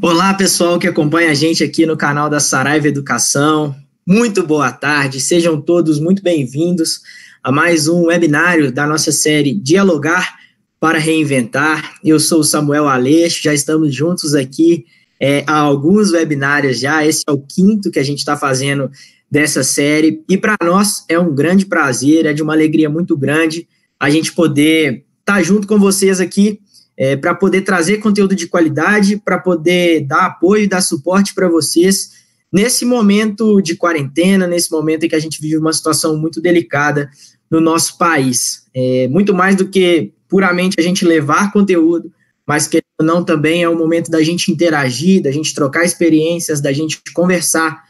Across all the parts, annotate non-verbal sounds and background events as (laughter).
Olá, pessoal que acompanha a gente aqui no canal da Saraiva Educação. Muito boa tarde, sejam todos muito bem-vindos a mais um webinário da nossa série Dialogar para Reinventar. Eu sou Samuel Aleixo, já estamos juntos aqui é, há alguns webinários já, esse é o quinto que a gente está fazendo dessa série, e para nós é um grande prazer, é de uma alegria muito grande a gente poder estar tá junto com vocês aqui é, para poder trazer conteúdo de qualidade, para poder dar apoio e dar suporte para vocês nesse momento de quarentena, nesse momento em que a gente vive uma situação muito delicada no nosso país. É, muito mais do que puramente a gente levar conteúdo, mas que não também é o momento da gente interagir, da gente trocar experiências, da gente conversar.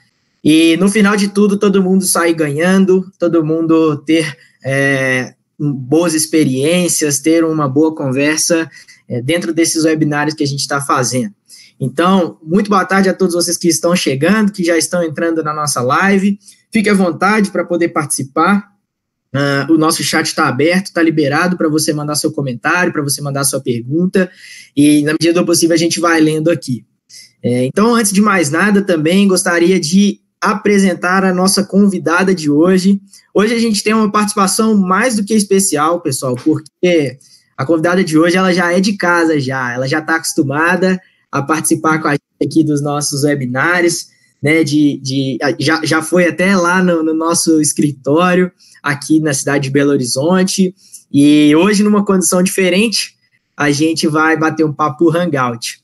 E no final de tudo, todo mundo sair ganhando, todo mundo ter é, boas experiências, ter uma boa conversa é, dentro desses webinários que a gente está fazendo. Então, muito boa tarde a todos vocês que estão chegando, que já estão entrando na nossa live. Fique à vontade para poder participar. Uh, o nosso chat está aberto, está liberado para você mandar seu comentário, para você mandar sua pergunta, e na medida do possível a gente vai lendo aqui. É, então, antes de mais nada, também gostaria de apresentar a nossa convidada de hoje. Hoje a gente tem uma participação mais do que especial, pessoal, porque a convidada de hoje, ela já é de casa já, ela já está acostumada a participar com a gente aqui dos nossos webinários, né, de, de, já, já foi até lá no, no nosso escritório, aqui na cidade de Belo Horizonte, e hoje, numa condição diferente, a gente vai bater um papo Hangout.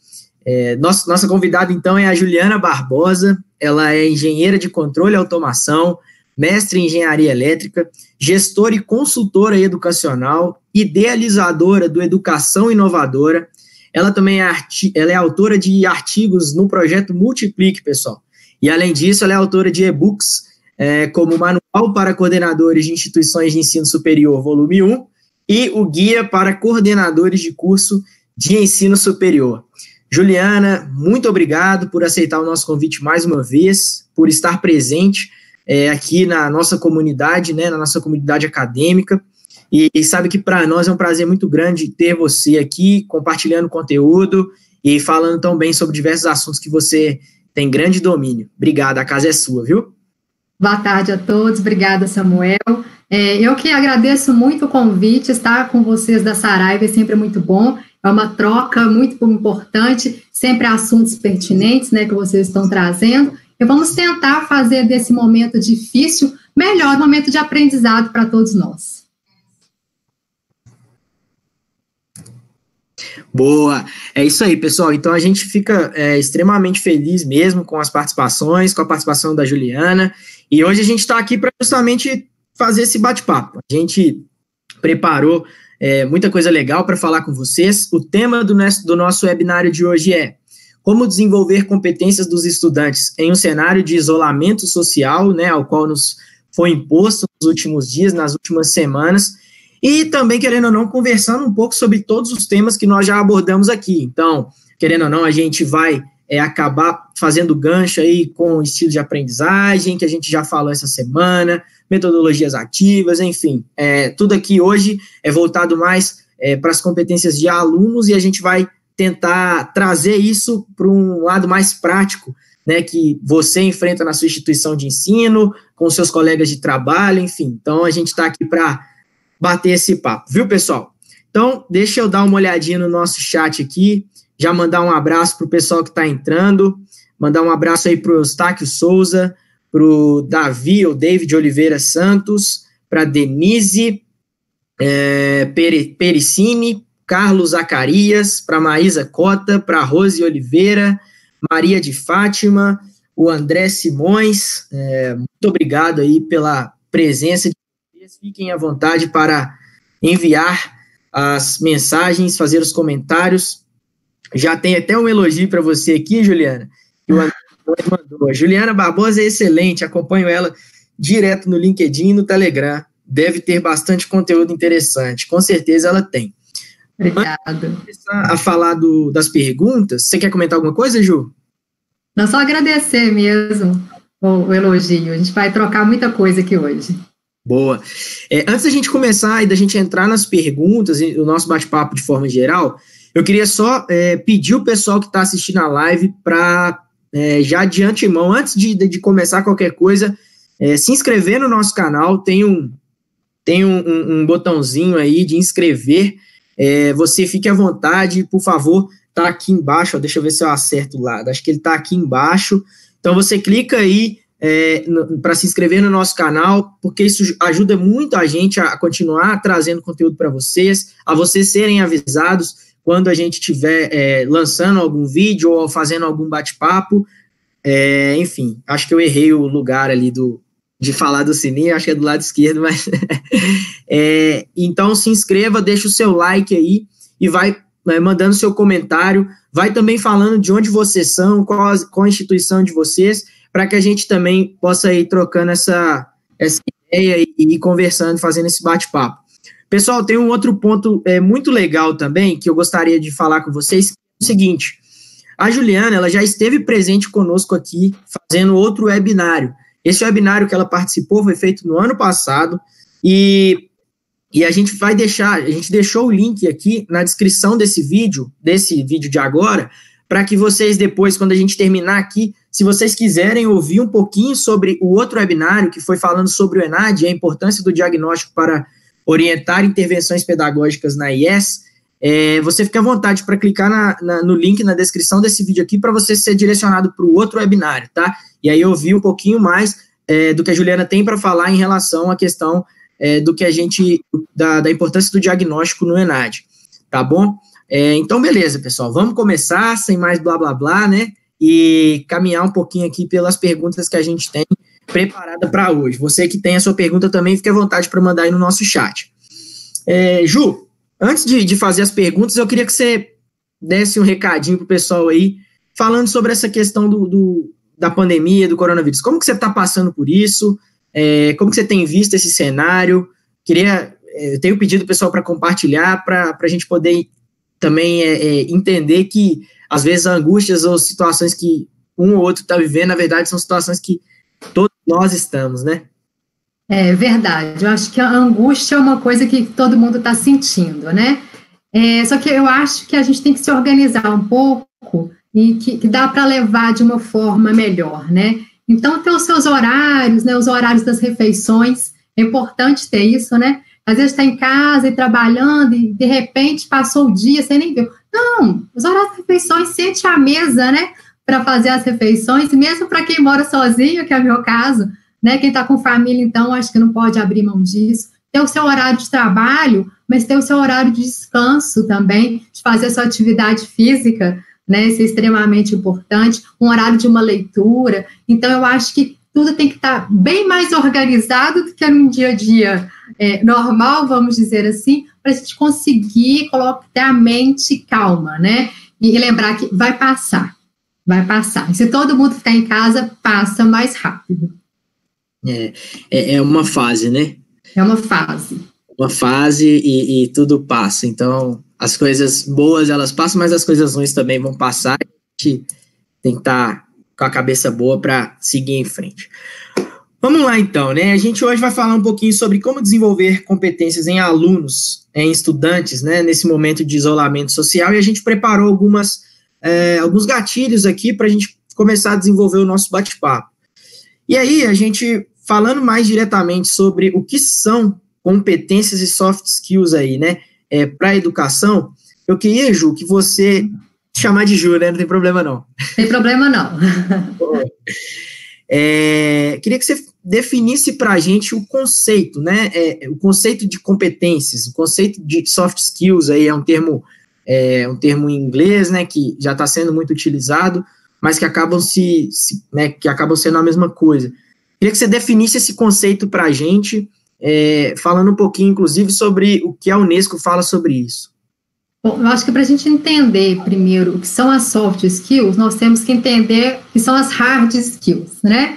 É, nossa, nossa convidada, então, é a Juliana Barbosa, ela é engenheira de controle e automação, mestre em engenharia elétrica, gestora e consultora educacional, idealizadora do Educação Inovadora. Ela também é, ela é autora de artigos no projeto Multiplique, pessoal. E, além disso, ela é autora de e-books é, como Manual para Coordenadores de Instituições de Ensino Superior, volume 1, e o Guia para Coordenadores de Curso de Ensino Superior. Juliana, muito obrigado por aceitar o nosso convite mais uma vez, por estar presente é, aqui na nossa comunidade, né, na nossa comunidade acadêmica. E, e sabe que para nós é um prazer muito grande ter você aqui compartilhando conteúdo e falando tão bem sobre diversos assuntos que você tem grande domínio. Obrigada, a casa é sua, viu? Boa tarde a todos, obrigada, Samuel. É, eu que agradeço muito o convite, estar com vocês da Saraiva é sempre muito bom, é uma troca muito importante, sempre assuntos pertinentes né, que vocês estão trazendo, vamos tentar fazer desse momento difícil melhor momento de aprendizado para todos nós. Boa, é isso aí, pessoal. Então a gente fica é, extremamente feliz mesmo com as participações, com a participação da Juliana. E hoje a gente está aqui para justamente fazer esse bate-papo. A gente preparou é, muita coisa legal para falar com vocês. O tema do nosso, do nosso webinário de hoje é como desenvolver competências dos estudantes em um cenário de isolamento social, né, ao qual nos foi imposto nos últimos dias, nas últimas semanas e também, querendo ou não, conversando um pouco sobre todos os temas que nós já abordamos aqui. Então, querendo ou não, a gente vai é, acabar fazendo gancho aí com o estilo de aprendizagem, que a gente já falou essa semana, metodologias ativas, enfim. É, tudo aqui hoje é voltado mais é, para as competências de alunos e a gente vai tentar trazer isso para um lado mais prático, né, que você enfrenta na sua instituição de ensino, com seus colegas de trabalho, enfim. Então, a gente está aqui para bater esse papo, viu, pessoal? Então, deixa eu dar uma olhadinha no nosso chat aqui, já mandar um abraço para o pessoal que está entrando, mandar um abraço aí para o Eustáquio Souza, para o Davi, ou David Oliveira Santos, para Denise é, Pericini, Carlos Zacarias, para Maísa Cota, para Rose Oliveira, Maria de Fátima, o André Simões, é, muito obrigado aí pela presença de vocês fiquem à vontade para enviar as mensagens, fazer os comentários. Já tem até um elogio para você aqui, Juliana, que o André mandou. Juliana Barbosa é excelente, acompanho ela direto no LinkedIn e no Telegram. Deve ter bastante conteúdo interessante. Com certeza ela tem. Obrigada. a falar do, das perguntas, você quer comentar alguma coisa, Ju? Não, só agradecer mesmo o, o elogio. A gente vai trocar muita coisa aqui hoje. Boa. É, antes da gente começar e da gente entrar nas perguntas e o nosso bate-papo de forma geral, eu queria só é, pedir o pessoal que está assistindo a live para, é, já de antemão, antes de, de começar qualquer coisa, é, se inscrever no nosso canal. Tem um, tem um, um, um botãozinho aí de inscrever. É, você fique à vontade, por favor, tá aqui embaixo. Ó, deixa eu ver se eu acerto o lado. Acho que ele está aqui embaixo. Então você clica aí é, para se inscrever no nosso canal, porque isso ajuda muito a gente a continuar trazendo conteúdo para vocês, a vocês serem avisados quando a gente estiver é, lançando algum vídeo ou fazendo algum bate-papo. É, enfim, acho que eu errei o lugar ali do, de falar do sininho, acho que é do lado esquerdo, mas. (laughs) é, então se inscreva, deixa o seu like aí e vai é, mandando seu comentário, vai também falando de onde vocês são, qual, qual a instituição de vocês, para que a gente também possa ir trocando essa, essa ideia e, e conversando, fazendo esse bate-papo. Pessoal, tem um outro ponto é, muito legal também que eu gostaria de falar com vocês, é o seguinte, a Juliana, ela já esteve presente conosco aqui, fazendo outro webinário. Esse webinário que ela participou foi feito no ano passado, e, e a gente vai deixar, a gente deixou o link aqui na descrição desse vídeo, desse vídeo de agora, para que vocês depois, quando a gente terminar aqui, se vocês quiserem ouvir um pouquinho sobre o outro webinário que foi falando sobre o ENAD e a importância do diagnóstico para orientar intervenções pedagógicas na IES, é, você fica à vontade para clicar na, na, no link na descrição desse vídeo aqui para você ser direcionado para o outro webinário, tá? E aí ouvir um pouquinho mais é, do que a Juliana tem para falar em relação à questão é, do que a gente, da, da importância do diagnóstico no ENAD, tá bom? É, então, beleza, pessoal, vamos começar sem mais blá blá blá, né? e caminhar um pouquinho aqui pelas perguntas que a gente tem preparada para hoje. Você que tem a sua pergunta também, fique à vontade para mandar aí no nosso chat. É, Ju, antes de, de fazer as perguntas, eu queria que você desse um recadinho para o pessoal aí, falando sobre essa questão do, do, da pandemia, do coronavírus. Como que você está passando por isso? É, como que você tem visto esse cenário? Queria, é, eu tenho pedido o pessoal para compartilhar, para a gente poder também é, é, entender que às vezes angústias ou situações que um ou outro está vivendo, na verdade, são situações que todos nós estamos, né? É verdade. Eu acho que a angústia é uma coisa que todo mundo está sentindo, né? É, só que eu acho que a gente tem que se organizar um pouco e que, que dá para levar de uma forma melhor, né? Então, ter os seus horários, né? Os horários das refeições, é importante ter isso, né? Às vezes está em casa e trabalhando e de repente passou o dia, você nem viu. Não, os horários de refeições, sente à mesa, né? Para fazer as refeições, mesmo para quem mora sozinho, que é o meu caso, né? Quem está com família, então, acho que não pode abrir mão disso. Ter o seu horário de trabalho, mas ter o seu horário de descanso também, de fazer a sua atividade física, né? Isso é extremamente importante. Um horário de uma leitura. Então, eu acho que tudo tem que estar tá bem mais organizado do que no dia a dia é, normal, vamos dizer assim, para a gente conseguir colocar a mente calma, né? E lembrar que vai passar, vai passar. E se todo mundo ficar em casa, passa mais rápido. É, é, é uma fase, né? É uma fase. Uma fase e, e tudo passa. Então, as coisas boas elas passam, mas as coisas ruins também vão passar. A gente tem que estar tá com a cabeça boa para seguir em frente. Vamos lá então, né? A gente hoje vai falar um pouquinho sobre como desenvolver competências em alunos, em estudantes, né? Nesse momento de isolamento social e a gente preparou algumas, é, alguns gatilhos aqui para a gente começar a desenvolver o nosso bate-papo. E aí, a gente falando mais diretamente sobre o que são competências e soft skills aí, né? É, para a educação, eu queria, Ju, que você chamar de Ju, né? Não tem problema não. Tem problema não. (laughs) É, queria que você definisse para a gente o conceito, né? É, o conceito de competências, o conceito de soft skills aí é um termo, é, um termo em inglês, né? Que já está sendo muito utilizado, mas que acabam se, se, né, que acabam sendo a mesma coisa. Queria que você definisse esse conceito para a gente, é, falando um pouquinho, inclusive, sobre o que a Unesco fala sobre isso. Bom, eu acho que para a gente entender primeiro o que são as soft skills, nós temos que entender o que são as hard skills, né?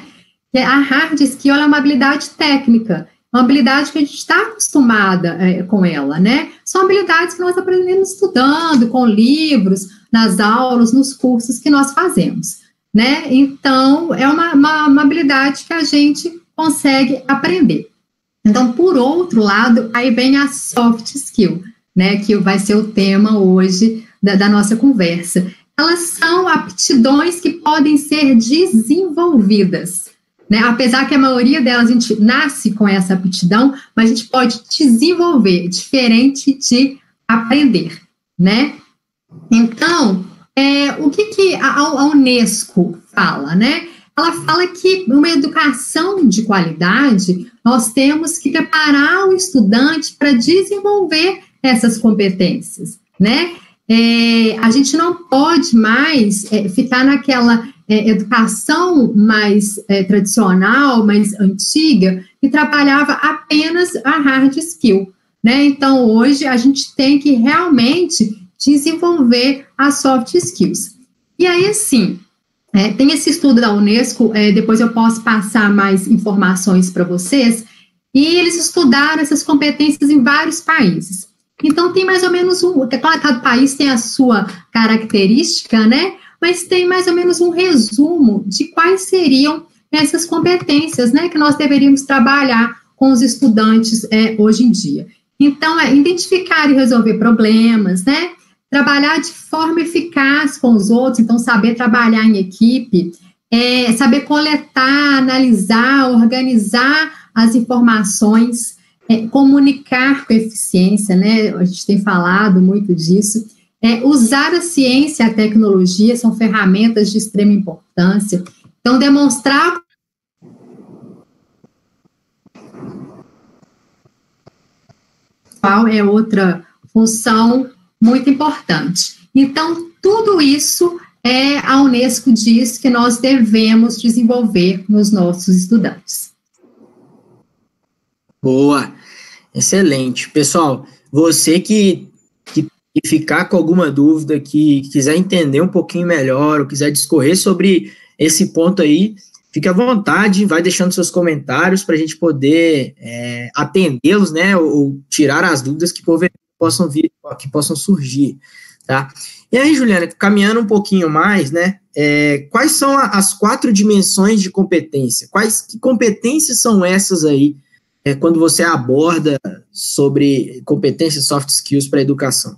A hard skill é uma habilidade técnica, uma habilidade que a gente está acostumada é, com ela, né? São habilidades que nós aprendemos estudando, com livros, nas aulas, nos cursos que nós fazemos, né? Então, é uma, uma, uma habilidade que a gente consegue aprender. Então, por outro lado, aí vem a soft skill, né, que vai ser o tema hoje da, da nossa conversa. Elas são aptidões que podem ser desenvolvidas. Né? Apesar que a maioria delas a gente nasce com essa aptidão, mas a gente pode desenvolver, diferente de aprender, né? Então, é, o que, que a, a, Unesco fala, né? Ela fala que uma educação de qualidade, nós temos que preparar o estudante para desenvolver essas competências, né? É, a gente não pode mais é, ficar naquela é, educação mais é, tradicional, mais antiga, que trabalhava apenas a hard skill. Né? Então, hoje, a gente tem que realmente desenvolver as soft skills. E aí, assim, é, tem esse estudo da Unesco, é, depois eu posso passar mais informações para vocês, e eles estudaram essas competências em vários países. Então, tem mais ou menos um. Cada país tem a sua característica, né? Mas tem mais ou menos um resumo de quais seriam essas competências, né? Que nós deveríamos trabalhar com os estudantes é, hoje em dia. Então, é identificar e resolver problemas, né? Trabalhar de forma eficaz com os outros, então, saber trabalhar em equipe, é, saber coletar, analisar, organizar as informações é, comunicar com eficiência, né? A gente tem falado muito disso. É, usar a ciência e a tecnologia são ferramentas de extrema importância. Então, demonstrar qual é outra função muito importante. Então, tudo isso é a Unesco diz que nós devemos desenvolver nos nossos estudantes. Boa, excelente. Pessoal, você que, que ficar com alguma dúvida, que quiser entender um pouquinho melhor, ou quiser discorrer sobre esse ponto aí, fique à vontade, vai deixando seus comentários para a gente poder é, atendê-los, né, ou, ou, tirar as dúvidas que possam vir, que possam surgir, tá? E aí, Juliana, caminhando um pouquinho mais, né, é, quais são as quatro dimensões de competência? Quais que competências são essas aí é, quando você aborda sobre competências soft skills para a educação?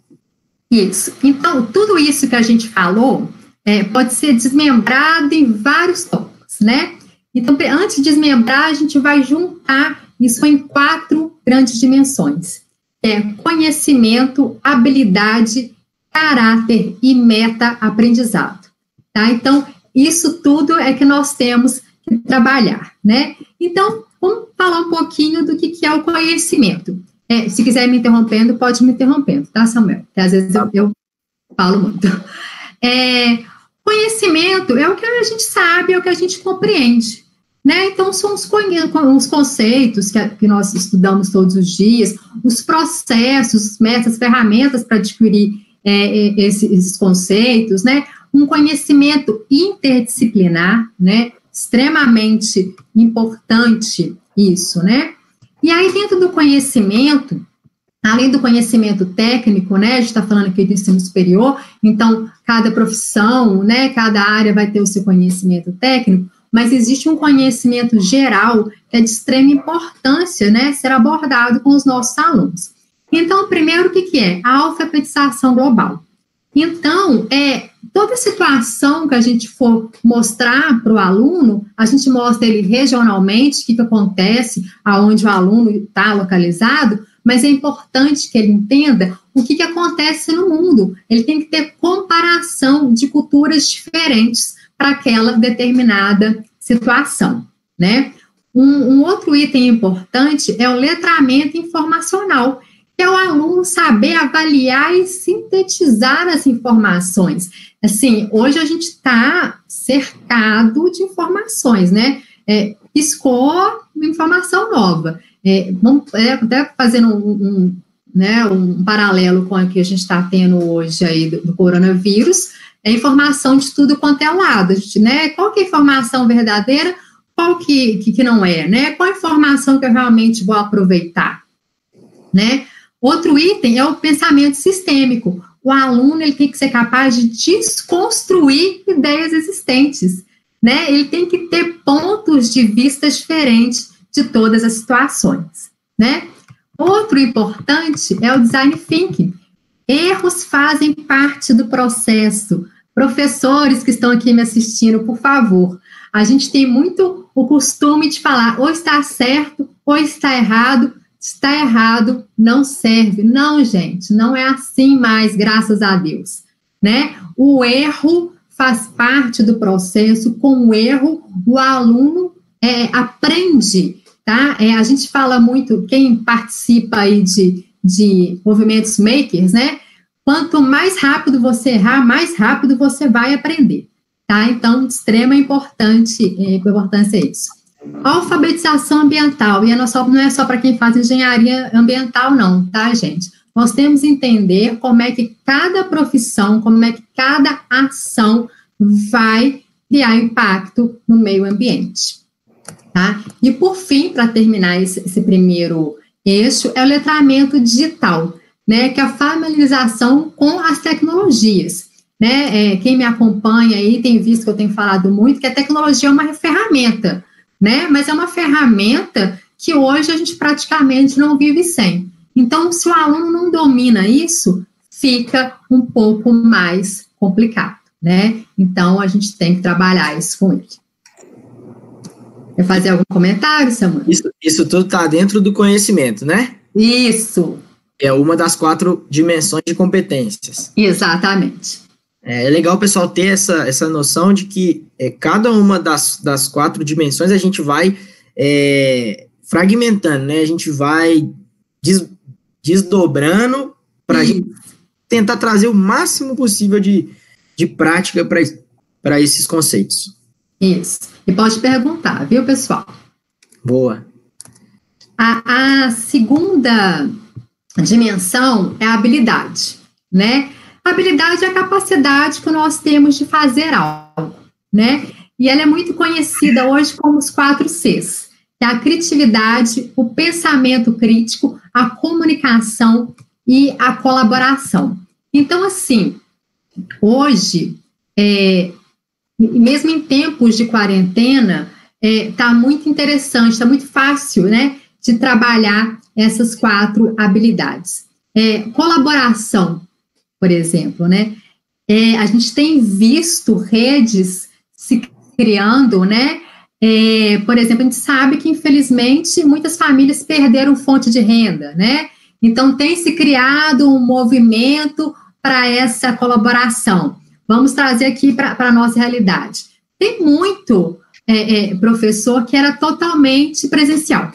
Isso. Então, tudo isso que a gente falou é, pode ser desmembrado em vários tópicos, né? Então, antes de desmembrar, a gente vai juntar isso em quatro grandes dimensões. É conhecimento, habilidade, caráter e meta-aprendizado. Tá? Então, isso tudo é que nós temos que trabalhar, né? Então, Vamos falar um pouquinho do que, que é o conhecimento. É, se quiser me interrompendo, pode me interrompendo, tá, Samuel? Porque às vezes eu, eu falo muito. É, conhecimento é o que a gente sabe, é o que a gente compreende. Né? Então, são os, os conceitos que, que, nós estudamos todos os dias, os processos, metas, ferramentas para adquirir é, é, esses, esses, conceitos, né? Um conhecimento interdisciplinar, né? extremamente importante isso, né? E aí, dentro do conhecimento, além do conhecimento técnico, né, a gente está falando aqui do ensino superior, então, cada profissão, né, cada área vai ter o seu conhecimento técnico, mas existe um conhecimento geral que é de extrema importância, né, ser abordado com os nossos alunos. Então, primeiro, o que, que é? A alfabetização global. Então, é, toda situação que a gente for mostrar para o aluno, a gente mostra ele regionalmente, o que, que acontece, aonde o aluno está localizado, mas é importante que ele entenda o que, que acontece no mundo. Ele tem que ter comparação de culturas diferentes para aquela determinada situação, né? Um, um outro item importante é o letramento informacional é o aluno saber avaliar e sintetizar as informações. Assim, hoje a gente está cercado de informações, né? É, piscou informação nova. É, vamos é, até fazendo um, um, né, um paralelo com o que a gente está tendo hoje aí do, do, coronavírus, é informação de tudo quanto é lado, né? Qual que é a informação verdadeira, qual que, que, que não é, né? Qual a informação que eu realmente vou aproveitar, né? Outro item é o pensamento sistêmico. O aluno ele tem que ser capaz de desconstruir ideias existentes, né? Ele tem que ter pontos de vista diferentes de todas as situações, né? Outro importante é o design thinking. Erros fazem parte do processo. Professores que estão aqui me assistindo, por favor, a gente tem muito o costume de falar ou está certo ou está errado. Está errado, não serve. Não, gente, não é assim mais, graças a Deus, né? O erro faz parte do processo. Com o erro, o aluno é, aprende, tá? É, a gente fala muito, quem participa aí de, de movimentos makers, né? Quanto mais rápido você errar, mais rápido você vai aprender, tá? Então, extrema importante, é, importância é isso. Alfabetização ambiental, e a nossa não é só para quem faz engenharia ambiental, não, tá, gente? Nós temos que entender como é que cada profissão, como é que cada ação vai criar impacto no meio ambiente. Tá? E por fim, para terminar esse, esse, primeiro eixo, é o letramento digital, né, que é a familiarização com as tecnologias. Né? É, quem me acompanha aí tem visto que eu tenho falado muito que a tecnologia é uma ferramenta, né? mas é uma ferramenta que hoje a gente praticamente não vive sem. Então, se o aluno não domina isso, fica um pouco mais complicado, né? Então, a gente tem que trabalhar isso com ele. Quer fazer algum comentário, Samuel? Isso, isso tudo está dentro do conhecimento, né? Isso. É uma das quatro dimensões de competências. Exatamente. É, é legal o pessoal ter essa, essa noção de que é, cada uma das, das quatro dimensões a gente vai é, fragmentando, né? A gente vai des, desdobrando para tentar trazer o máximo possível de, de prática para esses conceitos. Isso. E pode perguntar, viu, pessoal? Boa. A, a segunda dimensão é a habilidade, né? A habilidade é a capacidade que nós temos de fazer algo, né? E ela é muito conhecida hoje como os quatro Cs, que é a criatividade, o pensamento crítico, a comunicação e a colaboração. Então, assim, hoje, é, mesmo em tempos de quarentena, está é, muito interessante, está muito fácil, né, de trabalhar essas quatro habilidades. É, colaboração, por exemplo, né, é, a gente tem visto redes se criando, né, é, por exemplo, a gente sabe que, infelizmente, muitas famílias perderam fonte de renda, né, então tem se criado um movimento para essa colaboração. Vamos trazer aqui para a nossa realidade. Tem muito é, é, professor que era totalmente presencial.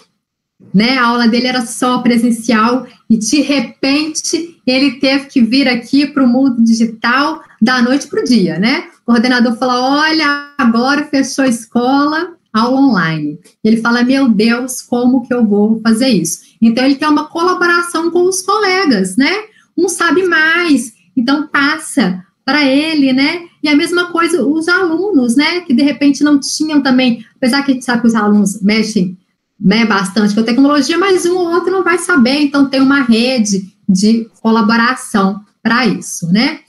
Né? A aula dele era só presencial e de repente ele teve que vir aqui para o mundo digital da noite para o dia, né? O coordenador falou: olha, agora fechou a escola, aula online. Ele fala: meu Deus, como que eu vou fazer isso? Então ele tem uma colaboração com os colegas, né? Um sabe mais, então passa para ele, né? E a mesma coisa os alunos, né? Que de repente não tinham também, apesar que a gente sabe que os alunos mexem né, bastante com a tecnologia, mas um ou outro não vai saber, então tem uma rede de colaboração para isso, né?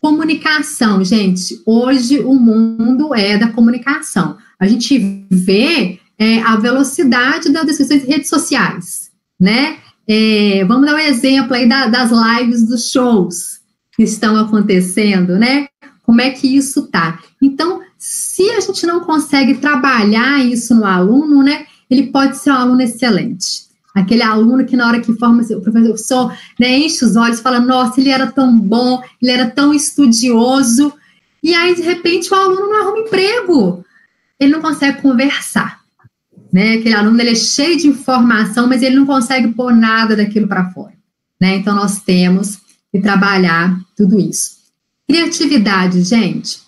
Comunicação, gente. Hoje o mundo é da comunicação. A gente vê é, a velocidade das discussões em redes sociais, né? É, vamos dar um exemplo aí da, das lives dos shows estão acontecendo, né? Como é que isso tá? Então, se a gente não consegue trabalhar isso no aluno, né? Ele pode ser um aluno excelente. Aquele aluno que na hora que forma o professor né, enche os olhos fala, nossa, ele era tão bom, ele era tão estudioso. E aí, de repente, o aluno não arruma emprego. Ele não consegue conversar. Né? Aquele aluno ele é cheio de informação, mas ele não consegue pôr nada daquilo para fora. Né? Então, nós temos e trabalhar tudo isso. Criatividade, gente.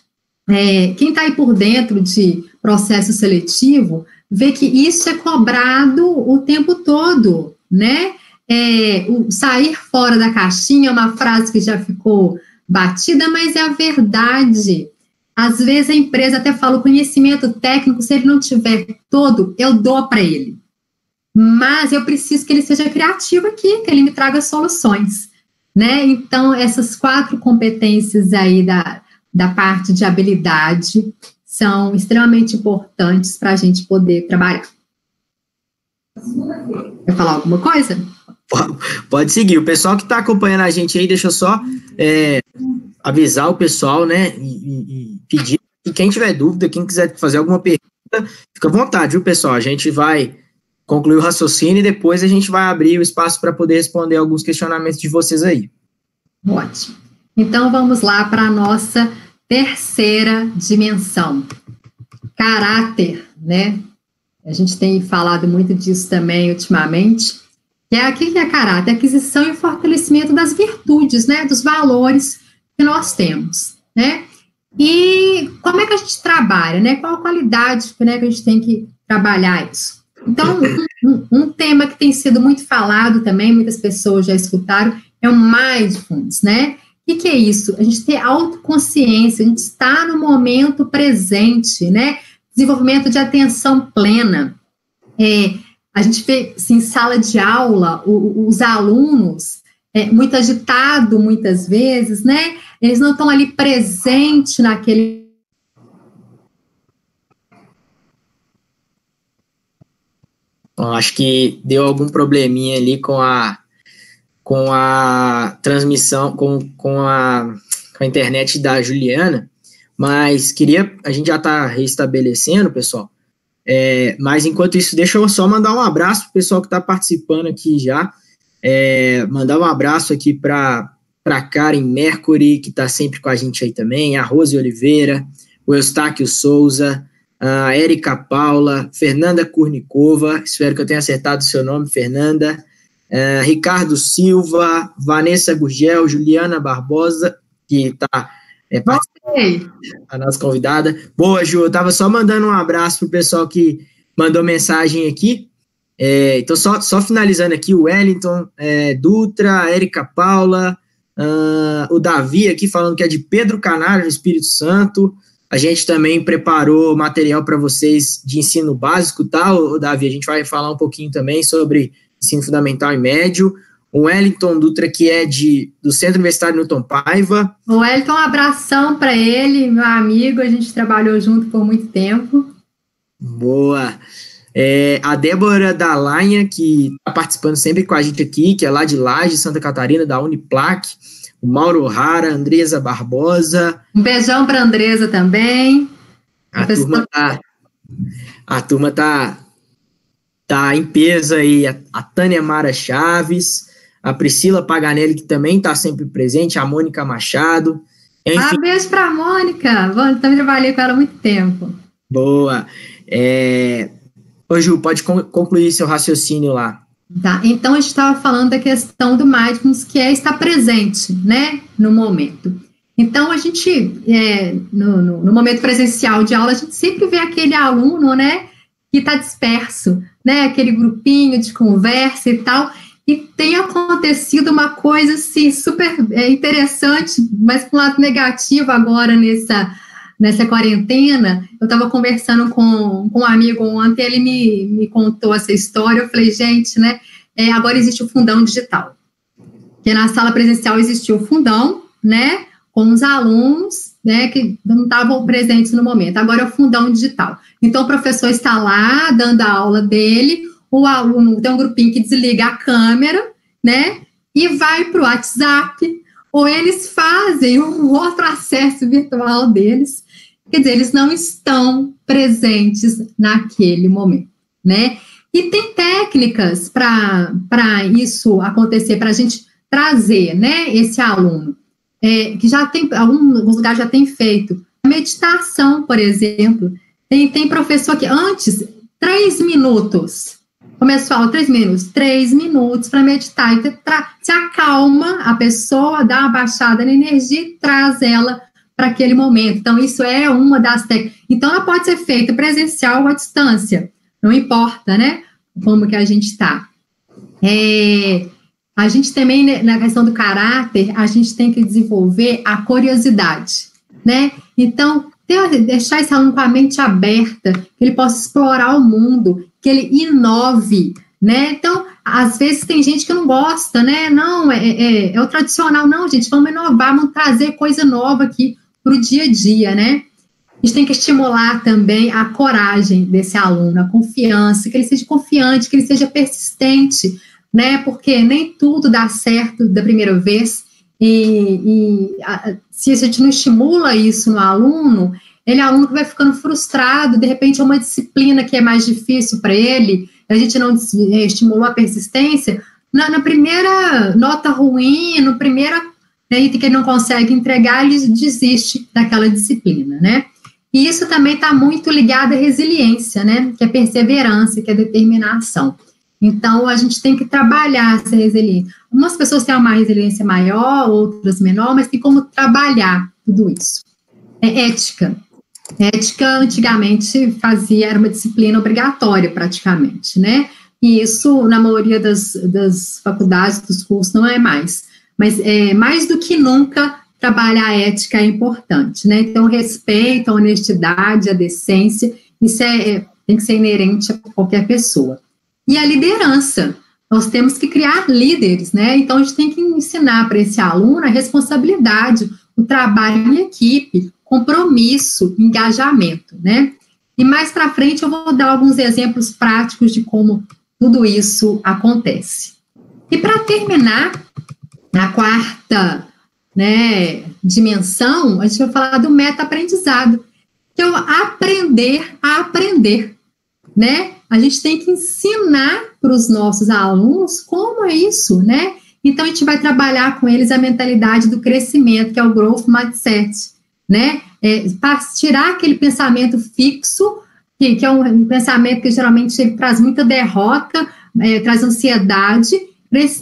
É, quem está aí por dentro de processo seletivo vê que isso é cobrado o tempo todo, né? É, o sair fora da caixinha é uma frase que já ficou batida, mas é a verdade. Às vezes a empresa até fala o conhecimento técnico, se ele não tiver todo, eu dou para ele. Mas eu preciso que ele seja criativo aqui, que ele me traga soluções né? Então, essas quatro competências aí da, da parte de habilidade são extremamente importantes para a gente poder trabalhar. Quer falar alguma coisa? Pode seguir. O pessoal que está acompanhando a gente aí, deixa eu só é, avisar o pessoal, né? E, e, pedir que quem tiver dúvida, quem quiser fazer alguma pergunta, fica à vontade, viu, pessoal? A gente vai concluir o raciocínio e depois a gente vai abrir o espaço para poder responder alguns questionamentos de vocês aí. Ótimo. Então vamos lá para a nossa terceira dimensão. Caráter, né? A gente tem falado muito disso também ultimamente. Que é o que é caráter? Aquisição e fortalecimento das virtudes, né? Dos valores que nós temos, né? E como é que a gente trabalha, né? Qual a qualidade né, que a gente tem que trabalhar isso? Então, um, um, tema que tem sido muito falado também, muitas pessoas já escutaram, é o mindfulness, né? O que, que é isso? A gente ter autoconsciência, a gente está no momento presente, né? Desenvolvimento de atenção plena. É, a gente vê, assim, em sala de aula, o, os alunos, é, muito agitado muitas vezes, né? Eles não estão ali presentes naquele Bom, acho que deu algum probleminha ali com a com a transmissão, com, com, a, com a internet da Juliana, mas queria, a gente já está restabelecendo, pessoal, é, mas enquanto isso, deixa eu só mandar um abraço para o pessoal que está participando aqui já, é, mandar um abraço aqui para para Karen Mercury, que está sempre com a gente aí também, a Rose Oliveira, o Eustáquio Souza, a Érica Paula, Fernanda Kurnikova, espero que eu tenha acertado o seu nome, Fernanda, uh, Ricardo Silva, Vanessa Gurgel, Juliana Barbosa, que está é, a nossa convidada. Boa, Ju, eu estava só mandando um abraço pro pessoal que mandou mensagem aqui. É, então, só, só finalizando aqui, o Wellington, é, Dutra, Érica Paula, uh, o Davi aqui falando que é de Pedro Canário, no Espírito Santo, a gente também preparou material para vocês de ensino básico, tá, Davi? A gente vai falar um pouquinho também sobre ensino fundamental e médio. O Wellington Dutra, que é de, do Centro Universitário Newton Paiva. O Wellington, um abração para ele, meu amigo, a gente trabalhou junto por muito tempo. Boa. É, a Débora Dalanha, que está participando sempre com a gente aqui, que é lá de Laje, Santa Catarina, da Uniplac o Mauro Rara, Andresa Barbosa. Um beijão para Andresa também. A, turma tá, a turma tá, tá em peso aí. A, a Tânia Mara Chaves, a Priscila Paganelli, que também está sempre presente, a Mônica Machado. Enfim. Ah, beijo para a Mônica. Também trabalhei com ela há muito tempo. Boa. É... Ô, Ju, pode concluir seu raciocínio lá. Tá? Então, a gente estava falando da questão do mindfulness, que é estar presente, né, no momento. Então, a gente, é, no, no, no, momento presencial de aula, a gente sempre vê aquele aluno, né, que está disperso, né, aquele grupinho de conversa e tal, e tem acontecido uma coisa, assim, super é, interessante, mas com um lado negativo agora nessa nessa quarentena, eu estava conversando com, com um amigo ontem, ele me, me contou essa história, eu falei, gente, né, é, agora existe o fundão digital, que na sala presencial existia o fundão, né, com os alunos, né, que não estavam presentes no momento, agora é o fundão digital. Então, o professor está lá, dando a aula dele, o aluno tem um grupinho que desliga a câmera, né, e vai para o WhatsApp, ou eles fazem um outro acesso virtual deles, quer dizer, eles não estão presentes naquele momento, né? E tem técnicas para isso acontecer, para a gente trazer, né, esse aluno, é, que já tem, alguns lugares já tem feito. Meditação, por exemplo, tem, tem professor que antes, três minutos, Começou a três minutos, três minutos para meditar e se acalma a pessoa, dá uma baixada na energia e traz ela para aquele momento. Então, isso é uma das técnicas. Então, ela pode ser feita presencial ou à distância, não importa, né? Como que a gente está. É, a gente também, né, na questão do caráter, a gente tem que desenvolver a curiosidade, né? Então, deixar esse aluno com a mente aberta, que ele possa explorar o mundo, que ele inove, né? Então, às vezes tem gente que não gosta, né? Não, é, é, é o tradicional. Não, gente, vamos inovar, vamos trazer coisa nova aqui para o dia a dia, né? A gente tem que estimular também a coragem desse aluno, a confiança, que ele seja confiante, que ele seja persistente, né? Porque nem tudo dá certo da primeira vez. E, e a, se a gente não estimula isso no aluno, ele é aluno que vai ficando frustrado, de repente é uma disciplina que é mais difícil para ele, a gente não estimulou a persistência, na, na primeira nota ruim, no primeiro item que ele não consegue entregar, ele desiste daquela disciplina, né? E isso também está muito ligado à resiliência, né? Que é perseverança, que é determinação. Então, a gente tem que trabalhar essa resiliência. Algumas pessoas têm uma resiliência maior, outras menor, mas tem como trabalhar tudo isso. É ética. Ética, antigamente, fazia, era uma disciplina obrigatória, praticamente, né? E isso, na maioria das, das faculdades, dos cursos, não é mais. Mas, é, mais do que nunca, trabalhar a ética é importante, né? Então, respeito, a honestidade, a decência, isso é, é, tem que ser inerente a qualquer pessoa. E a liderança, nós temos que criar líderes, né? Então, a gente tem que ensinar para esse aluno a responsabilidade, o trabalho em equipe, compromisso, engajamento, né? E mais para frente eu vou dar alguns exemplos práticos de como tudo isso acontece. E para terminar, na quarta né, dimensão, a gente vai falar do meta-aprendizado, que é o aprender a aprender, né? A gente tem que ensinar para os nossos alunos como é isso, né? Então, a gente vai trabalhar com eles a mentalidade do crescimento, que é o growth mindset, né? É, para tirar aquele pensamento fixo, que, que, é um pensamento que geralmente traz muita derrota, é, traz ansiedade,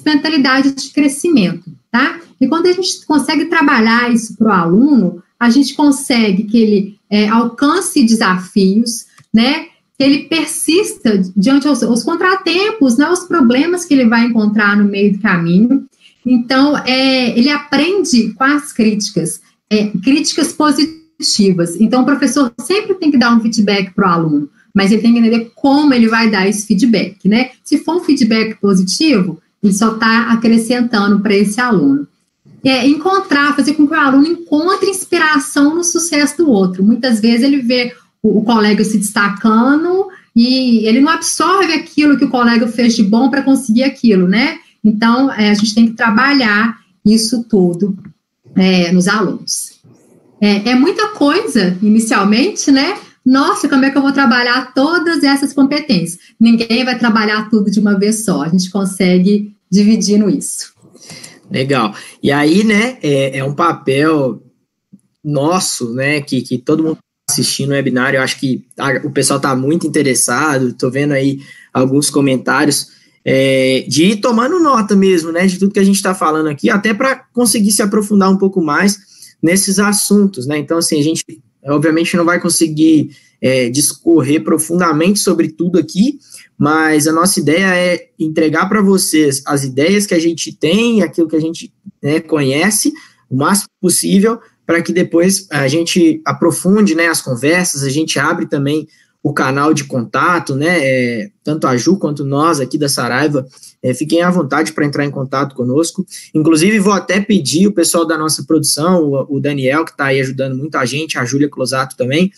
mentalidade de crescimento, tá? E quando a gente consegue trabalhar isso para o aluno, a gente consegue que ele é, alcance desafios, né? Que ele persista diante aos, aos, contratempos, né? Os problemas que ele vai encontrar no meio do caminho. Então, é, ele aprende com as críticas, é, críticas positivas. Então, o professor sempre tem que dar um feedback para o aluno, mas ele tem que entender como ele vai dar esse feedback, né? Se for um feedback positivo, ele só está acrescentando para esse aluno é, encontrar, fazer com que o aluno encontre inspiração no sucesso do outro. Muitas vezes ele vê o, o colega se destacando e ele não absorve aquilo que o colega fez de bom para conseguir aquilo, né? Então, é, a gente tem que trabalhar isso tudo é, nos alunos. É, é, muita coisa, inicialmente, né? Nossa, como é que eu vou trabalhar todas essas competências? Ninguém vai trabalhar tudo de uma vez só, a gente consegue dividindo isso. Legal. E aí, né, é, é um papel nosso, né, que, que todo mundo tá assistindo o webinário, eu acho que a, o pessoal está muito interessado, estou vendo aí alguns comentários, é, de ir tomando nota mesmo, né, de tudo que a gente está falando aqui, até para conseguir se aprofundar um pouco mais nesses assuntos, né, então, assim, a gente, obviamente, não vai conseguir é, discorrer profundamente sobre tudo aqui, mas a nossa ideia é entregar para vocês as ideias que a gente tem, aquilo que a gente né, conhece, o máximo possível, para que depois a gente aprofunde né, as conversas, a gente abre também o canal de contato, né? É, tanto a Ju quanto nós aqui da Saraiva, é, fiquem à vontade para entrar em contato conosco. Inclusive, vou até pedir o pessoal da nossa produção, o, o Daniel, que está aí ajudando muito a gente, a Júlia Closato também,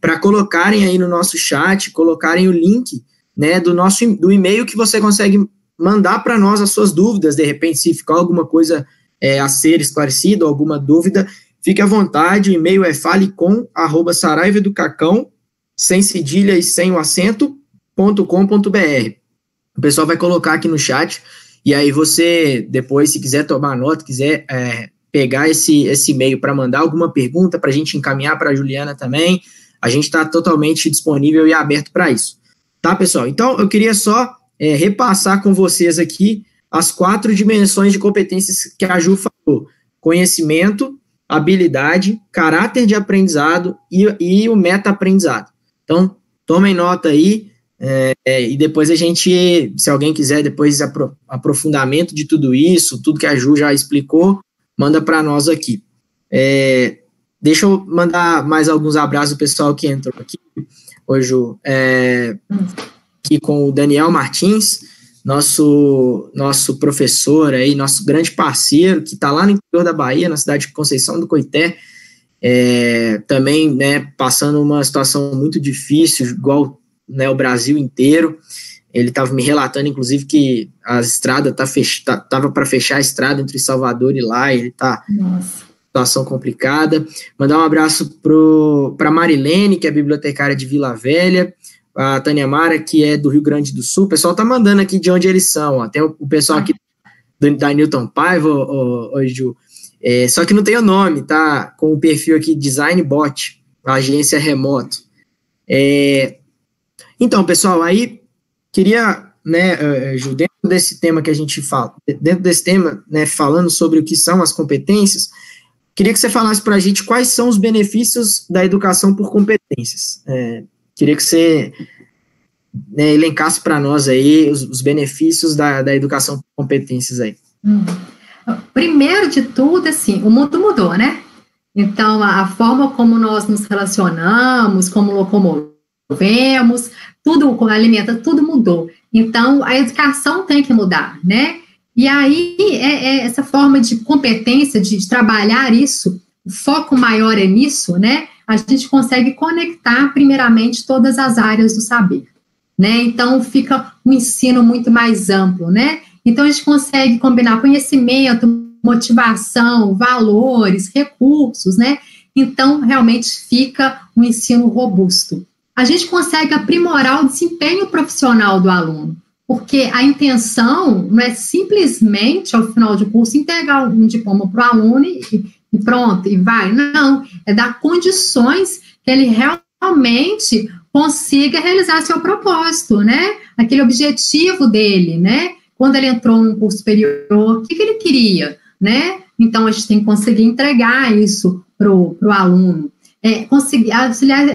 para colocarem aí no nosso chat, colocarem o link né, do nosso do e-mail que você consegue mandar para nós as suas dúvidas, de repente, se ficar alguma coisa é, a ser esclarecida, alguma dúvida, fique à vontade, o e-mail é falecom, arroba saraiveducacão, sem cedilha e sem o acento, ponto com, ponto br. O pessoal vai colocar aqui no chat, e aí você, depois, se quiser tomar nota, quiser é, pegar esse, esse e-mail para mandar alguma pergunta, para a gente encaminhar para a Juliana também, a gente está totalmente disponível e aberto para isso. Tá, pessoal? Então, eu queria só é, repassar com vocês aqui as quatro dimensões de competências que a Ju falou: conhecimento, habilidade, caráter de aprendizado e, e o meta-aprendizado. Então, tomem nota aí, é, e depois a gente, se alguém quiser depois apro aprofundamento de tudo isso, tudo que a Ju já explicou, manda para nós aqui. É, deixa eu mandar mais alguns abraços do pessoal que entrou aqui hoje é, aqui com o Daniel Martins, nosso, nosso professor aí, nosso grande parceiro, que está lá no interior da Bahia, na cidade de Conceição do Coité, é, também né, passando uma situação muito difícil, igual né, o Brasil inteiro. Ele estava me relatando, inclusive, que a estrada tá fech... tava para fechar a estrada entre Salvador e lá. Ele está situação complicada. Mandar um abraço para Marilene, que é bibliotecária de Vila Velha, a Tânia Mara, que é do Rio Grande do Sul. O pessoal tá mandando aqui de onde eles são. Ó. Tem o, o pessoal aqui do, da Newton Paiva, Ju. É, só que não tem o nome, tá? Com o perfil aqui Design Bot, agência remoto. É, então, pessoal, aí queria, né, eh, Ju, dentro desse tema que a gente fala, dentro desse tema, né, falando sobre o que são as competências, queria que você falasse para a gente quais são os benefícios da educação por competências. É, queria que você né, elencasse para nós aí os, os benefícios da, da, educação por competências aí. Hum. Primeiro de tudo, assim, o mundo mudou, né? Então, a, a forma como nós nos relacionamos, como locomovemos, tudo alimenta, tudo mudou. Então, a educação tem que mudar, né? E aí, é, é essa forma de competência, de, de, trabalhar isso, o foco maior é nisso, né? A gente consegue conectar, primeiramente, todas as áreas do saber, né? Então, fica um ensino muito mais amplo, né? Então, a gente consegue combinar conhecimento, motivação, valores, recursos, né? Então, realmente fica um ensino robusto a gente consegue aprimorar o desempenho profissional do aluno, porque a intenção não é simplesmente, ao final do curso, entregar um diploma para o aluno e, e pronto, e vai. Não, é dar condições que ele realmente consiga realizar seu propósito, né? Aquele objetivo dele, né? Quando ele entrou num curso superior, o que, que ele queria, né? Então, a gente tem que conseguir entregar isso para o aluno. É, conseguir auxiliar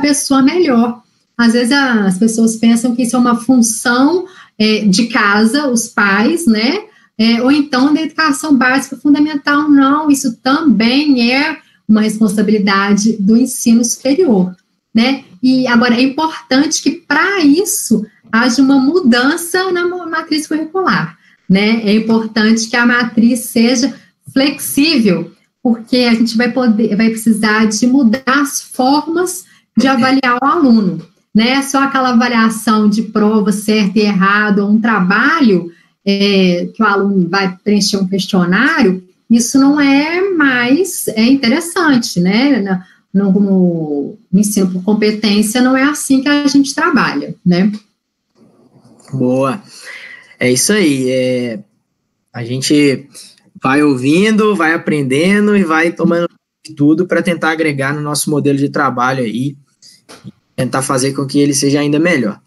pessoa melhor. Às vezes as pessoas pensam que isso é uma função é, de casa, os pais, né? É, ou então da educação básica fundamental. Não, isso também é uma responsabilidade do ensino superior, né? E agora é importante que para isso haja uma mudança na matriz curricular, né? É importante que a matriz seja flexível, porque a gente vai poder, vai precisar de mudar as formas de avaliar o aluno, né? Só aquela avaliação de prova certo e errado, ou um trabalho é, que o aluno vai preencher um questionário, isso não é mais é interessante, né? No, no, no ensino por competência não é assim que a gente trabalha, né? Boa. É isso aí. É, a gente vai ouvindo, vai aprendendo e vai tomando tudo para tentar agregar no nosso modelo de trabalho aí tentar fazer com que ele seja ainda melhor.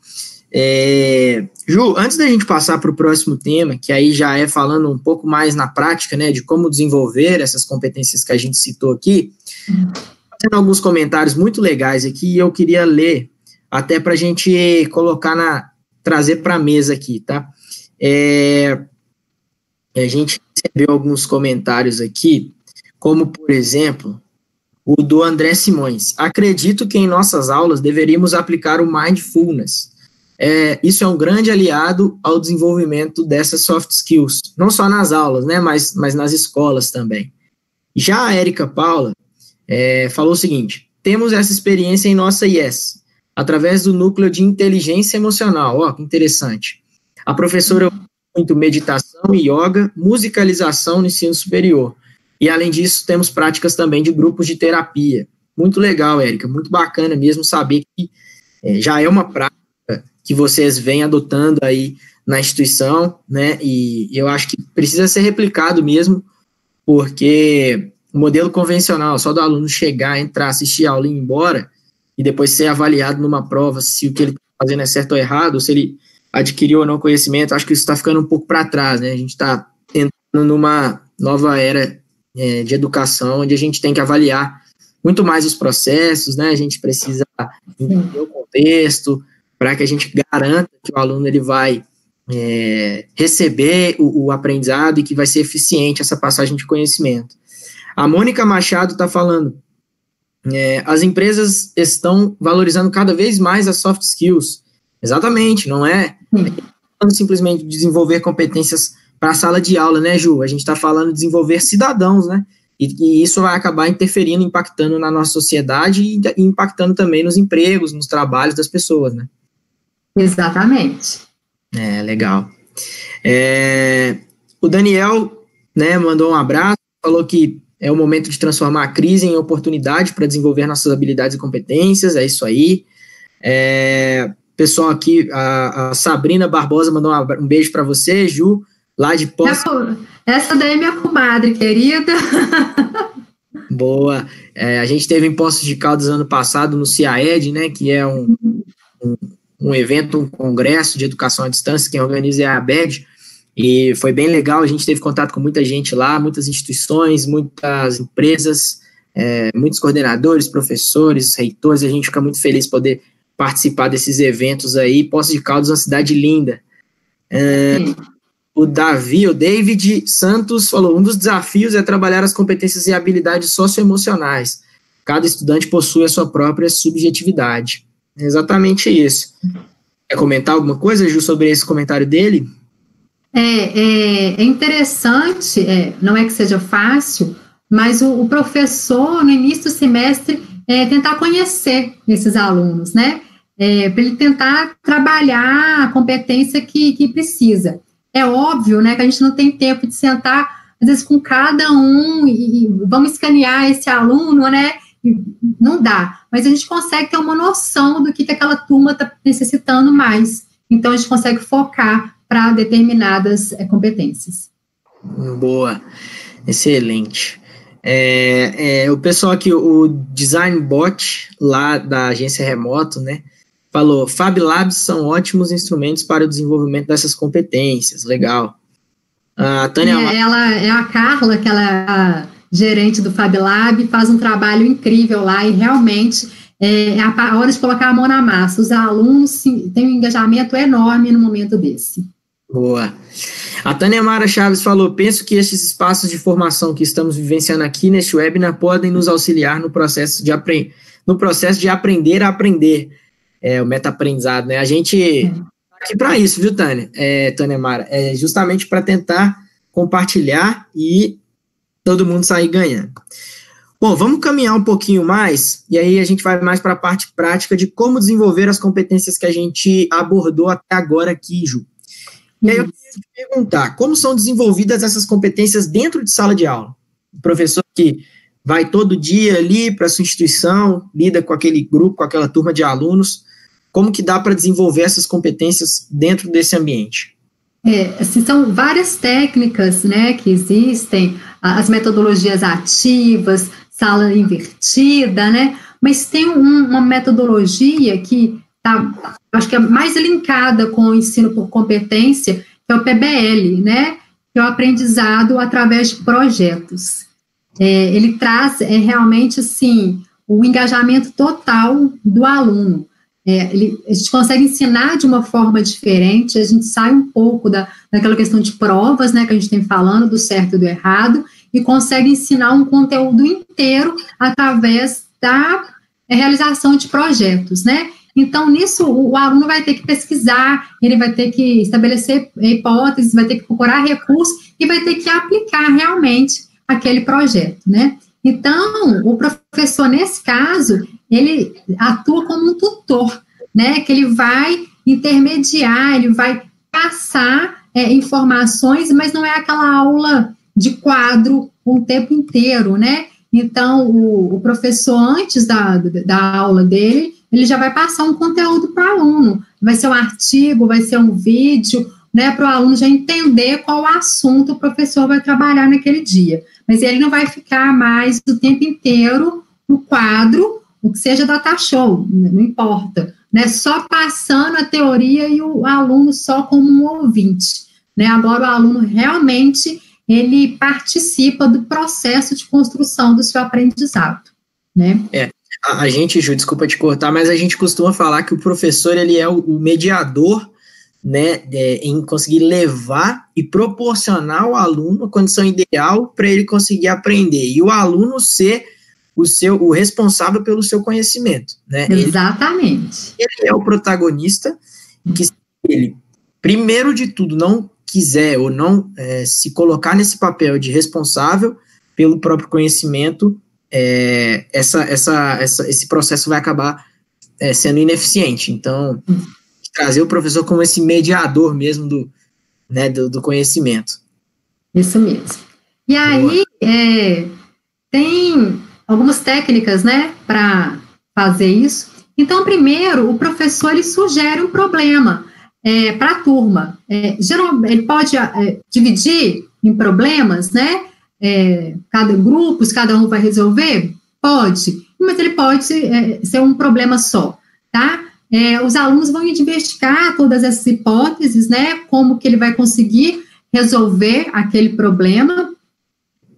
É, Ju, antes da gente passar para o próximo tema, que aí já é falando um pouco mais na prática, né, de como desenvolver essas competências que a gente citou aqui, fazendo alguns comentários muito legais aqui, eu queria ler até para a gente colocar na trazer para a mesa aqui, tá? É, a gente recebeu alguns comentários aqui, como por exemplo, o do André Simões. Acredito que em nossas aulas deveríamos aplicar o mindfulness. É, isso é um grande aliado ao desenvolvimento dessas soft skills, não só nas aulas, né, mas, mas nas escolas também. Já a Érica Paula é, falou o seguinte: temos essa experiência em nossa IES, através do núcleo de inteligência emocional. Ó, que interessante. A professora muito meditação e yoga, musicalização no ensino superior. E além disso, temos práticas também de grupos de terapia. Muito legal, Érica, muito bacana mesmo saber que é, já é uma prática que vocês vêm adotando aí na instituição, né? E eu acho que precisa ser replicado mesmo, porque o modelo convencional, só do aluno chegar, entrar, assistir a aula e ir embora, e depois ser avaliado numa prova se o que ele está fazendo é certo ou errado, se ele adquiriu ou não conhecimento, acho que isso está ficando um pouco para trás, né? A gente está entrando numa nova era é, de educação, onde a gente tem que avaliar muito mais os processos, né? A gente precisa entender o contexto para que a gente garanta que o aluno ele vai é, receber o, o, aprendizado e que vai ser eficiente essa passagem de conhecimento. A Mônica Machado está falando, é, as empresas estão valorizando cada vez mais as soft skills. Exatamente, não é, é simplesmente desenvolver competências para a sala de aula, né, Ju? A gente está falando de desenvolver cidadãos, né? E, e, isso vai acabar interferindo, impactando na nossa sociedade e, e impactando também nos empregos, nos trabalhos das pessoas, né? Exatamente. É, legal. É, o Daniel, né, mandou um abraço, falou que é o momento de transformar a crise em oportunidade para desenvolver nossas habilidades e competências, é isso aí. É, pessoal aqui, a, a, Sabrina Barbosa mandou um, um beijo para você, Ju, lá de Poço. Essa daí é minha comadre, querida. (laughs) Boa. É, a gente teve em Poços de Caldas ano passado no CIAED, né, que é um, um, um, evento, um congresso de educação à distância, quem organiza é a ABED, e foi bem legal, a gente teve contato com muita gente lá, muitas instituições, muitas empresas, é, muitos coordenadores, professores, reitores, a gente fica muito feliz poder participar desses eventos aí. Poços de Caldas é uma cidade linda. É, o Davi, o David Santos falou: um dos desafios é trabalhar as competências e habilidades socioemocionais. Cada estudante possui a sua própria subjetividade. É exatamente isso. Quer comentar alguma coisa, Ju, sobre esse comentário dele? É, é, é interessante, é, não é que seja fácil, mas o, o professor, no início do semestre, é, tentar conhecer esses alunos, né? É, para ele tentar trabalhar a competência que, que precisa. É óbvio, né, que a gente não tem tempo de sentar, às vezes, com cada um e, e vamos escanear esse aluno, né? Não dá, mas a gente consegue ter uma noção do que, que aquela turma está necessitando mais. Então, a gente consegue focar para determinadas é, competências. Boa, excelente. É, é, o pessoal aqui, o DesignBot, lá da agência Remoto, né, falou, Fab Labs são ótimos instrumentos para o desenvolvimento dessas competências, legal. A Tânia... É, ela é a Carla, que ela é a gerente do Fab Lab, faz um trabalho incrível lá e realmente é, é a hora de colocar a mão na massa. Os alunos têm um engajamento enorme no momento desse. Boa. A Tânia Mara Chaves falou: penso que estes espaços de formação que estamos vivenciando aqui neste webinar podem nos auxiliar no processo de, apre no processo de aprender a aprender. É, o meta-aprendizado, né? A gente está aqui para isso, viu, Tânia? É, Tânia Mara? É justamente para tentar compartilhar e todo mundo sair ganhando. Bom, vamos caminhar um pouquinho mais, e aí a gente vai mais para a parte prática de como desenvolver as competências que a gente abordou até agora aqui, Ju. E aí eu queria te perguntar, como são desenvolvidas essas competências dentro de sala de aula? O professor que vai todo dia ali para sua instituição, lida com aquele grupo, com aquela turma de alunos, como que dá para desenvolver essas competências dentro desse ambiente? É, assim, são várias técnicas né, que existem, as metodologias ativas, sala invertida, né? Mas tem um, uma metodologia que tá, acho que é mais linkada com o ensino por competência, que é o PBL, né? Que é o aprendizado através de projetos. É, ele traz é, realmente, assim, o engajamento total do aluno. É, ele, a gente consegue ensinar de uma forma diferente, a gente sai um pouco da, daquela questão de provas, né, que a gente tem falando, do certo e do errado, e consegue ensinar um conteúdo inteiro através da realização de projetos, né? Então, nisso, o, o aluno vai ter que pesquisar, ele vai ter que estabelecer hipóteses, vai ter que procurar recursos e vai ter que aplicar realmente aquele projeto, né? Então, o professor, nesse caso, ele atua como um tutor, né? Que ele vai intermediar, ele vai passar é, informações, mas não é aquela aula de quadro o tempo inteiro, né? Então, o, o professor, antes da, da aula dele, ele já vai passar um conteúdo para o aluno. Vai ser um artigo, vai ser um vídeo, né, para o aluno já entender qual assunto o professor vai trabalhar naquele dia. Mas ele não vai ficar mais o tempo inteiro no quadro, o que seja data show, não importa, né, só passando a teoria e o aluno só como um ouvinte. Né, agora o aluno realmente ele participa do processo de construção do seu aprendizado. Né? É, a, a, gente, Ju, desculpa te cortar, mas a gente costuma falar que o professor ele é o, o mediador né, é, em conseguir levar e proporcionar ao aluno a condição ideal para ele conseguir aprender e o aluno ser o seu o responsável pelo seu conhecimento, né? Exatamente. Ele, ele é o protagonista que ele primeiro de tudo não quiser ou não é, se colocar nesse papel de responsável pelo próprio conhecimento, é, essa, essa, essa, esse processo vai acabar é, sendo ineficiente. Então, trazer o professor como esse mediador mesmo do, né, do, do conhecimento. Isso mesmo. E aí, é, tem algumas técnicas, né, para fazer isso. Então, primeiro, o professor ele sugere um problema é, para a turma. É, geral, ele pode é, dividir em problemas, né? É, cada grupo, cada um vai resolver? Pode, mas ele pode é, ser um problema só, tá? É, os alunos vão investigar todas essas hipóteses, né? Como que ele vai conseguir resolver aquele problema.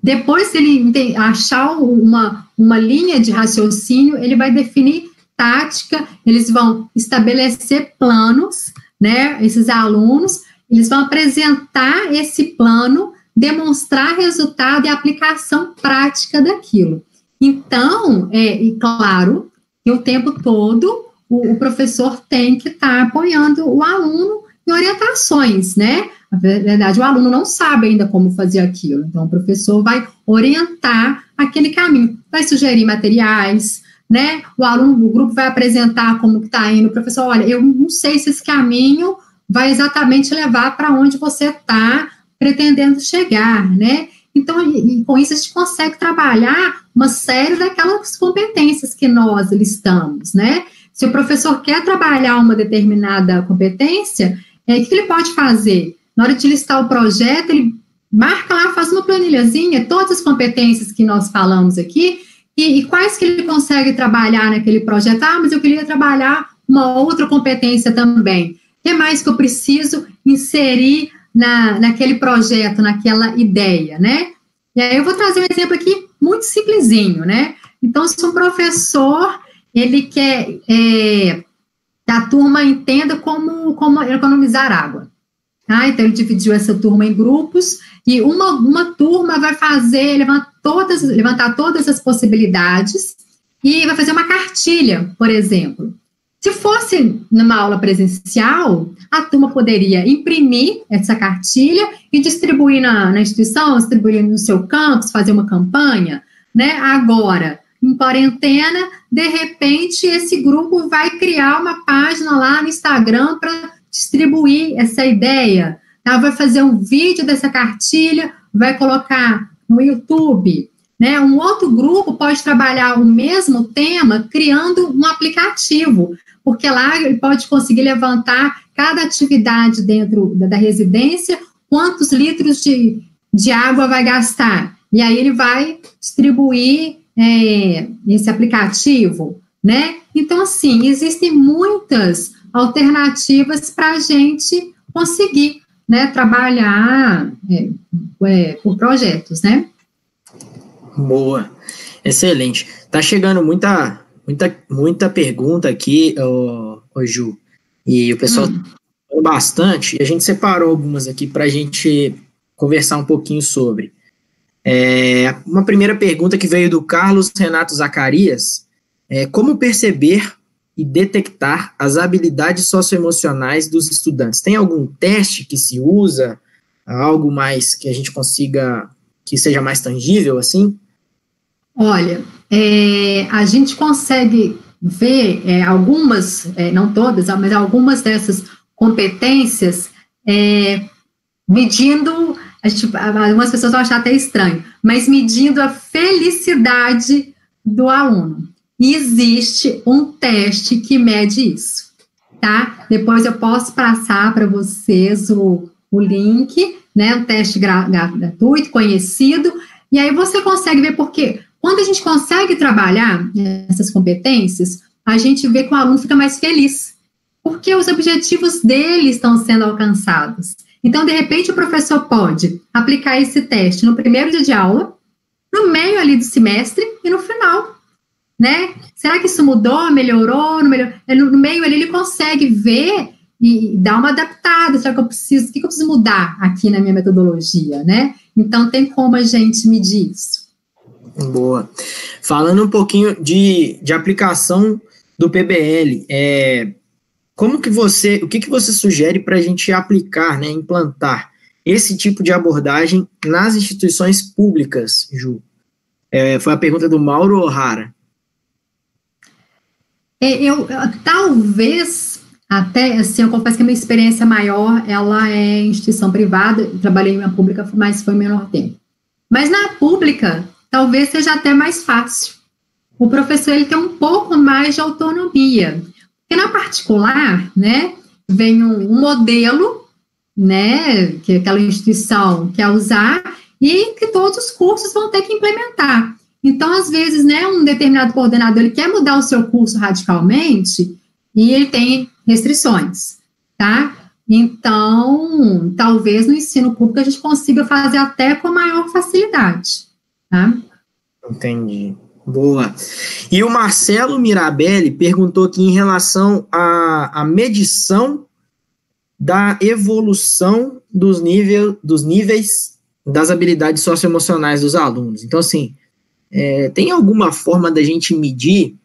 Depois, se ele achar uma, uma linha de raciocínio, ele vai definir tática, eles vão estabelecer planos, né? Esses alunos, eles vão apresentar esse plano, demonstrar resultado e aplicação prática daquilo. Então, é, e claro, que o tempo todo o, o professor tem que estar tá apoiando o aluno em orientações, né? Na verdade, o aluno não sabe ainda como fazer aquilo, então o professor vai orientar aquele caminho, vai sugerir materiais, né? O aluno, o grupo vai apresentar como está indo, o professor, olha, eu não sei se esse caminho vai exatamente levar para onde você está pretendendo chegar, né? Então, e, e com isso a gente consegue trabalhar uma série daquelas competências que nós listamos, né? Se o professor quer trabalhar uma determinada competência, é, o que ele pode fazer? Na hora de listar o projeto, ele marca lá, faz uma planilhazinha, todas as competências que nós falamos aqui, e, e, quais que ele consegue trabalhar naquele projeto? Ah, mas eu queria trabalhar uma outra competência também. O que mais que eu preciso inserir na, naquele projeto, naquela ideia, né? E aí eu vou trazer um exemplo aqui muito simplesinho, né? Então, se um professor, ele quer é, a turma entenda como, como economizar água. Tá? Então, ele dividiu essa turma em grupos e uma, uma turma vai fazer, levantar todas, levantar todas as possibilidades e vai fazer uma cartilha, por exemplo. Se fosse numa aula presencial, a turma poderia imprimir essa cartilha e distribuir na, na instituição, distribuir no seu campus, fazer uma campanha, né? Agora, em quarentena, de repente, esse grupo vai criar uma página lá no Instagram para distribuir essa ideia. Tá? Vai fazer um vídeo dessa cartilha, vai colocar no YouTube. Né? Um outro grupo pode trabalhar o mesmo tema criando um aplicativo, porque lá ele pode conseguir levantar cada atividade dentro da, da residência, quantos litros de, de água vai gastar. E aí ele vai distribuir é, esse aplicativo, né? Então, assim, existem muitas alternativas para a gente conseguir né, trabalhar é, é, por projetos, né? Boa, excelente. Tá chegando muita, muita, muita pergunta aqui, ô, ô Ju, e o pessoal hum. bastante, e a gente separou algumas aqui para a gente conversar um pouquinho sobre. É, uma primeira pergunta que veio do Carlos Renato Zacarias é como perceber e detectar as habilidades socioemocionais dos estudantes. Tem algum teste que se usa? Algo mais que a gente consiga, que seja mais tangível assim? Olha, é, a gente consegue ver é, algumas, é, não todas, mas algumas dessas competências é, medindo, gente, algumas pessoas vão achar até estranho, mas medindo a felicidade do aluno. E existe um teste que mede isso, tá? Depois eu posso passar para vocês o, o link, né? Um teste gratuito, conhecido, e aí você consegue ver porque quando a gente consegue trabalhar essas competências, a gente vê que o aluno fica mais feliz, porque os objetivos dele estão sendo alcançados. Então, de repente, o professor pode aplicar esse teste no primeiro dia de aula, no meio ali do semestre e no final né? Será que isso mudou, melhorou? No, melhor... no meio ali ele consegue ver e dar uma adaptada. Será que eu preciso? O que eu preciso mudar aqui na minha metodologia, né? Então tem como a gente medir isso. Boa. Falando um pouquinho de, de aplicação do PBL, é, como que você, o que, que você sugere para a gente aplicar, né, implantar? esse tipo de abordagem nas instituições públicas, Ju? É, foi a pergunta do Mauro O'Hara. É, eu, talvez, até, assim, eu confesso que a minha experiência maior, ela é instituição privada, trabalhei em uma pública, mas foi menor tempo. Mas na pública, talvez seja até mais fácil. O professor, ele tem um pouco mais de autonomia. Porque na particular, né, vem um, um modelo, né, que aquela instituição quer usar, e que todos os cursos vão ter que implementar. Então, às vezes, né, um determinado coordenador ele quer mudar o seu curso radicalmente e ele tem restrições, tá? Então, talvez no ensino público a gente consiga fazer até com maior facilidade, tá? Entendi. Boa. E o Marcelo Mirabelli perguntou aqui em relação à, à medição da evolução dos, nível, dos níveis das habilidades socioemocionais dos alunos. Então, assim, é, tem alguma forma da gente medir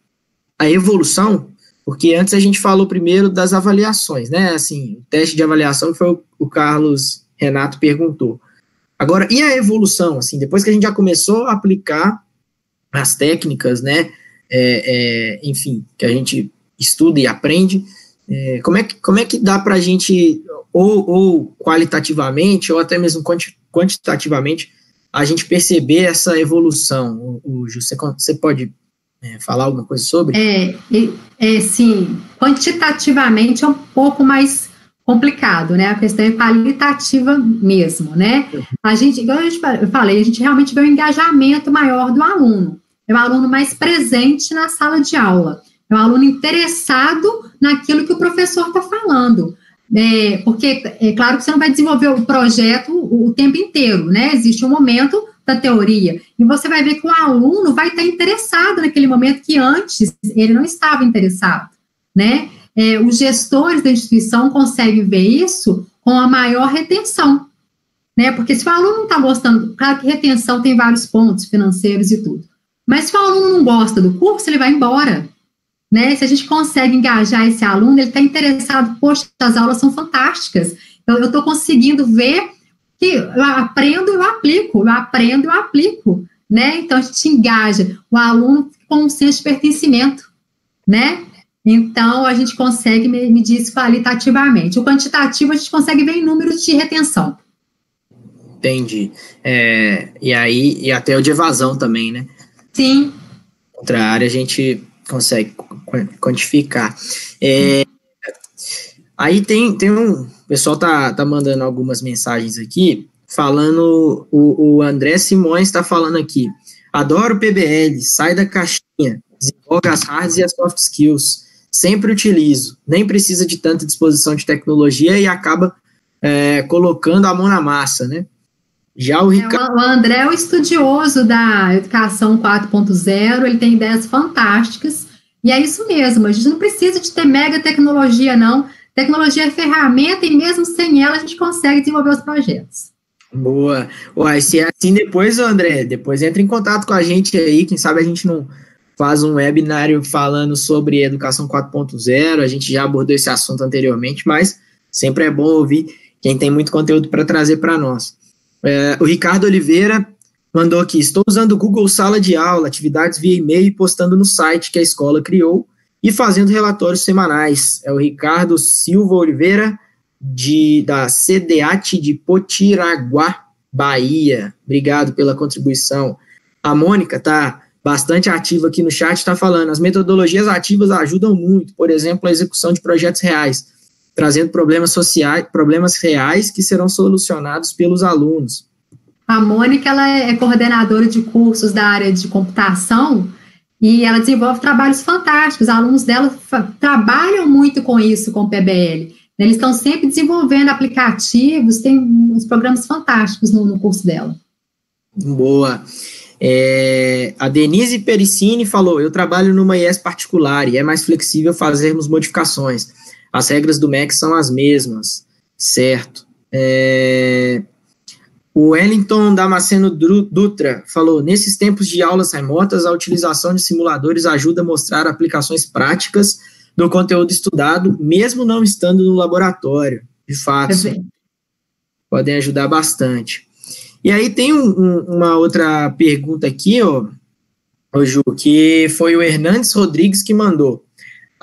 a evolução? Porque antes a gente falou primeiro das avaliações, né? Assim, o teste de avaliação foi o, o Carlos Renato perguntou. Agora, e a evolução? Assim, depois que a gente já começou a aplicar as técnicas, né? É, é, enfim, que a gente estuda e aprende, é, como, é que, como é que dá para a gente, ou, ou, qualitativamente, ou até mesmo quantitativamente, a gente perceber essa evolução? O, o você, você pode é, falar alguma coisa sobre? É, é, sim, quantitativamente é um pouco mais complicado, né? A questão é qualitativa mesmo, né? A gente, igual eu falei, a gente realmente vê um engajamento maior do aluno. É o aluno mais presente na sala de aula. É um aluno interessado naquilo que o professor está falando. É, porque é claro que você não vai desenvolver o projeto o, o, tempo inteiro, né? Existe um momento da teoria. E você vai ver que o aluno vai estar interessado naquele momento que antes ele não estava interessado, né? É, os gestores da instituição conseguem ver isso com a maior retenção, né? Porque se o aluno não está gostando, claro que retenção tem vários pontos financeiros e tudo. Mas se o aluno não gosta do curso, ele vai embora. Né? Se a gente consegue engajar esse aluno, ele está interessado, poxa, as aulas são fantásticas. Eu estou conseguindo ver que eu aprendo e eu aplico, eu aprendo e eu aplico. Né? Então a gente engaja o aluno com um senso de pertencimento. Né? Então a gente consegue medir isso qualitativamente. O quantitativo a gente consegue ver em números de retenção. Entendi. É, e aí, e até o de evasão também, né? Sim. Outra área a gente consegue quantificar. É, aí tem, tem um. O pessoal tá, tá mandando algumas mensagens aqui, falando. O, o André Simões está falando aqui. Adoro PBL, sai da caixinha, desenvolve as hards e as soft skills. Sempre utilizo, nem precisa de tanta disposição de tecnologia e acaba é, colocando a mão na massa, né? Já o Ricardo. É, o André é o estudioso da educação 4.0, ele tem ideias fantásticas, e é isso mesmo, a gente não precisa de ter mega tecnologia, não. Tecnologia é ferramenta, e mesmo sem ela, a gente consegue desenvolver os projetos. Boa. Uai, se é assim depois, André, depois entra em contato com a gente aí, quem sabe a gente não faz um webinário falando sobre educação 4.0, a gente já abordou esse assunto anteriormente, mas sempre é bom ouvir quem tem muito conteúdo para trazer para nós. É, o Ricardo Oliveira mandou aqui: estou usando o Google Sala de Aula, atividades via e-mail e postando no site que a escola criou e fazendo relatórios semanais. É o Ricardo Silva Oliveira, de, da CDAT de Potiraguá, Bahia. Obrigado pela contribuição. A Mônica está bastante ativa aqui no chat, está falando: as metodologias ativas ajudam muito, por exemplo, a execução de projetos reais trazendo problemas sociais, problemas reais que serão solucionados pelos alunos. A Mônica ela é coordenadora de cursos da área de computação e ela desenvolve trabalhos fantásticos. Os alunos dela trabalham muito com isso, com o PBL. Eles estão sempre desenvolvendo aplicativos, tem uns programas fantásticos no, no curso dela. Boa. É, a Denise Pericini falou: Eu trabalho numa IES particular e é mais flexível fazermos modificações. As regras do MEC são as mesmas, certo? É, o Wellington Damasceno Dutra falou: nesses tempos de aulas remotas, a utilização de simuladores ajuda a mostrar aplicações práticas do conteúdo estudado, mesmo não estando no laboratório. De fato. podem ajudar bastante. E aí tem um, um, uma outra pergunta aqui, ó, ô Ju, que foi o Hernandes Rodrigues que mandou.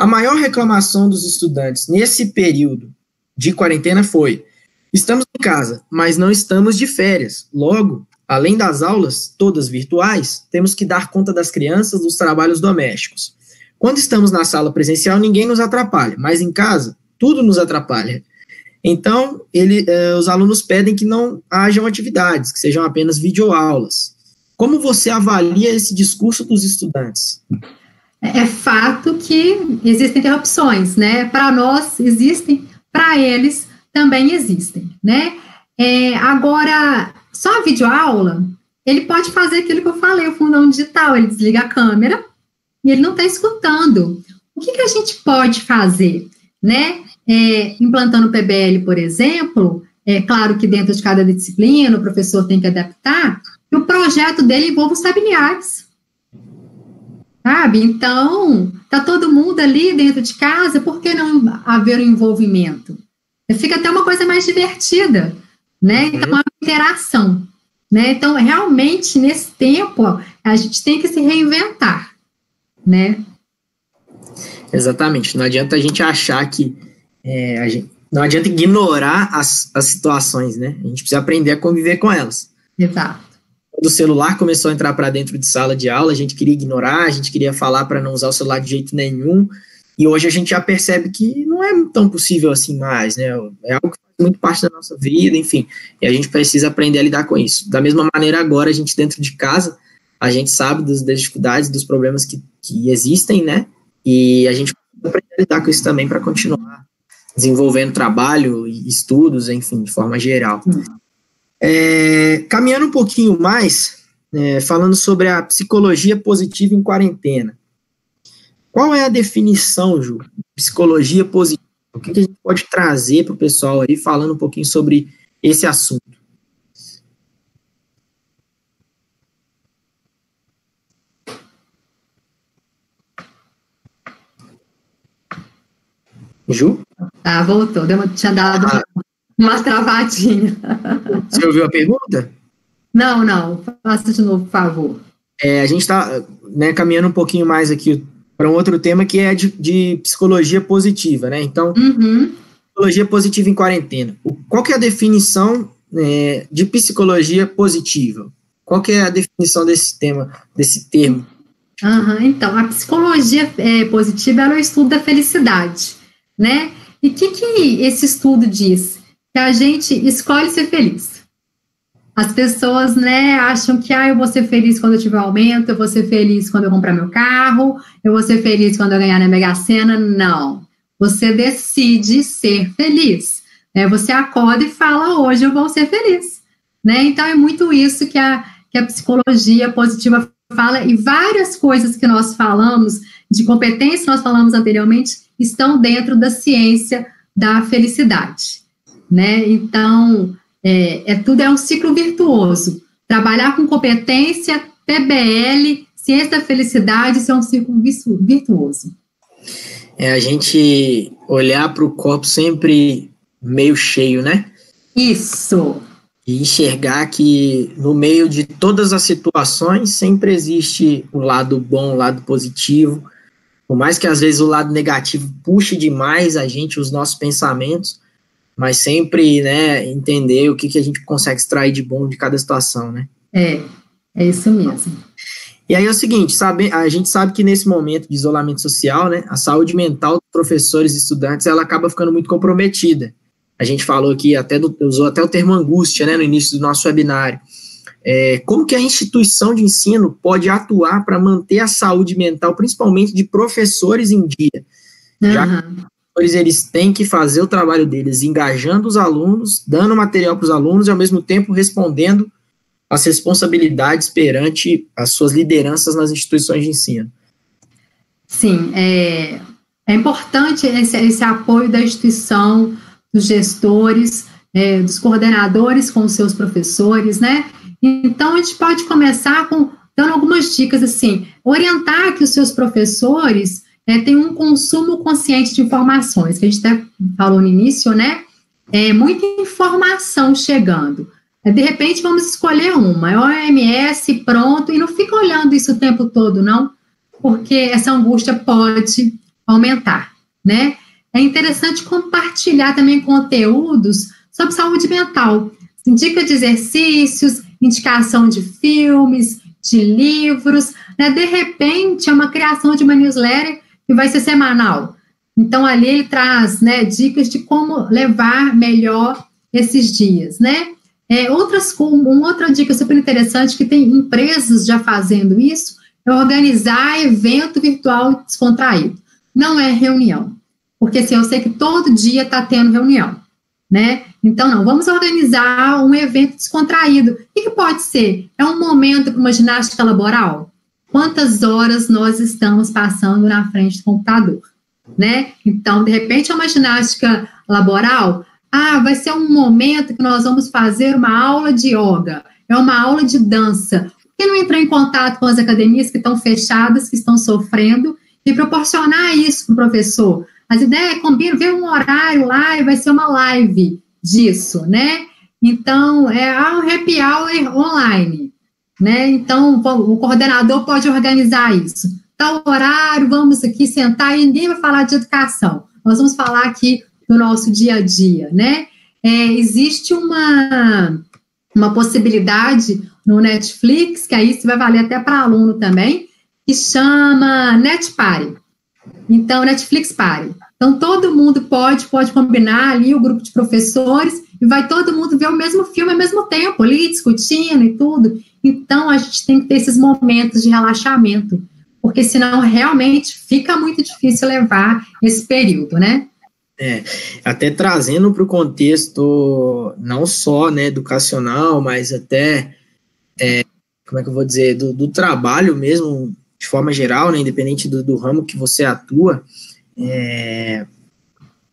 A maior reclamação dos estudantes nesse período de quarentena foi: estamos em casa, mas não estamos de férias. Logo, além das aulas, todas virtuais, temos que dar conta das crianças, dos trabalhos domésticos. Quando estamos na sala presencial, ninguém nos atrapalha, mas em casa, tudo nos atrapalha. Então, ele, eh, os alunos pedem que não hajam atividades, que sejam apenas videoaulas. Como você avalia esse discurso dos estudantes? É, fato que existem interrupções, né? Para nós existem, para eles também existem, né? É, agora, só a videoaula, ele pode fazer aquilo que eu falei, o fundão digital, ele desliga a câmera e ele não está escutando. O que, que a gente pode fazer, né? é, implantando o PBL, por exemplo, é claro que dentro de cada disciplina o professor tem que adaptar, e o projeto dele envolve os familiares. Sabe? Então, tá todo mundo ali dentro de casa, por que não haver um envolvimento? Fica até uma coisa mais divertida, né? Então, uma interação. Né? Então, realmente, nesse tempo, a gente tem que se reinventar, né? Exatamente. Não adianta a gente achar que é, gente, não adianta ignorar as, as situações, né? A gente precisa aprender a conviver com elas. Exato. O celular começou a entrar para dentro de sala de aula, a gente queria ignorar, a gente queria falar para não usar o celular de jeito nenhum. E hoje a gente já percebe que não é tão possível assim mais, né? É algo que faz muito parte da nossa vida, enfim. E a gente precisa aprender a lidar com isso. Da mesma maneira, agora, a gente dentro de casa, a gente sabe das, dificuldades, dos problemas que, que existem, né? E a gente precisa aprender a lidar com isso também para continuar desenvolvendo trabalho e estudos, enfim, de forma geral. É, caminhando um pouquinho mais, é, falando sobre a psicologia positiva em quarentena. Qual é a definição, Ju, de psicologia positiva? O que, que a gente pode trazer para o pessoal aí, falando um pouquinho sobre esse assunto? Ju? Ah, voltou. Deu uma, tinha dado ah. Uma travadinha. Você ouviu a pergunta? Não, não. Faça de novo, por favor. É, a gente está né, caminhando um pouquinho mais aqui para um outro tema que é de, de psicologia positiva, né? Então, uhum. psicologia positiva em quarentena. Qual que é a definição é, de psicologia positiva? Qual que é a definição desse tema, desse termo? Uhum, então, a psicologia é, positiva é o estudo da felicidade, né? E o que, que esse estudo diz? Que a gente escolhe ser feliz. As pessoas, né, acham que ah, eu vou ser feliz quando eu tiver aumento, eu vou ser feliz quando eu comprar meu carro, eu vou ser feliz quando eu ganhar na Mega Sena. Não. Você decide ser feliz. Né? Você acorda e fala, hoje eu vou ser feliz. Né? Então, é muito isso que a, que a psicologia positiva fala, e várias coisas que nós falamos, de competência nós falamos anteriormente, estão dentro da ciência da felicidade, né? Então, é, é tudo é um ciclo virtuoso. Trabalhar com competência, PBL, ciência da felicidade, isso é um ciclo virtuoso. É a gente olhar para o corpo sempre meio cheio, né? Isso. E enxergar que no meio de todas as situações sempre existe o um lado bom, o um lado positivo, por mais que às vezes o lado negativo puxe demais a gente, os nossos pensamentos, mas sempre, né, entender o que, que a gente consegue extrair de bom de cada situação, né? É, é isso mesmo. E aí é o seguinte, sabe, a gente sabe que nesse momento de isolamento social, né, a saúde mental dos professores e estudantes, ela acaba ficando muito comprometida. A gente falou aqui, até do, usou até o termo angústia, né, no início do nosso webinário. É, como que a instituição de ensino pode atuar para manter a saúde mental, principalmente de professores em dia? Uhum. Já professores eles têm que fazer o trabalho deles, engajando os alunos, dando material para os alunos e, ao mesmo tempo, respondendo as responsabilidades perante as suas lideranças nas instituições de ensino. Sim, é, é importante esse, esse apoio da instituição, dos gestores, é, dos coordenadores com os seus professores, né? Então, a gente pode começar com dando algumas dicas assim, orientar que os seus professores é, tenham um consumo consciente de informações, que a gente até falou no início, né? é muita informação chegando. De repente, vamos escolher uma, é OMS, pronto, e não fica olhando isso o tempo todo, não, porque essa angústia pode aumentar, né? É interessante compartilhar também conteúdos sobre saúde mental, dica de exercícios, indicação de filmes, de livros, né? De repente, é uma criação de uma newsletter que vai ser semanal. Então, ali ele traz né, dicas de como levar melhor esses dias, né? É, outras, uma outra dica super interessante que tem empresas já fazendo isso é organizar evento virtual descontraído. Não é reunião, porque assim, eu sei que todo dia está tendo reunião, né? Então, não, vamos organizar um evento descontraído. O que, que pode ser? É um momento para uma ginástica laboral? Quantas horas nós estamos passando na frente do computador? Né? Então, de repente, é uma ginástica laboral ah, vai ser um momento que nós vamos fazer uma aula de yoga, é uma aula de dança. Por que não entrar em contato com as academias que estão fechadas, que estão sofrendo, e proporcionar isso para o professor? As ideias combinam, ver um horário lá e vai ser uma live disso, né? Então, é um happy hour online, né? Então, o coordenador pode organizar isso. Tal horário, vamos aqui sentar e ninguém vai falar de educação. Nós vamos falar aqui no nosso dia a dia, né? É, existe uma, uma possibilidade no Netflix, que aí isso vai valer até para aluno também, que chama NetPare. Então, Netflix Pare. Então, todo mundo pode, pode combinar ali o grupo de professores e vai todo mundo ver o mesmo filme ao mesmo tempo, ali discutindo e tudo. Então, a gente tem que ter esses momentos de relaxamento, porque senão realmente fica muito difícil levar esse período, né? É, até trazendo para o contexto não só né, educacional, mas até, é, como é que eu vou dizer, do, do, trabalho mesmo, de forma geral, né, independente do, do ramo que você atua. É,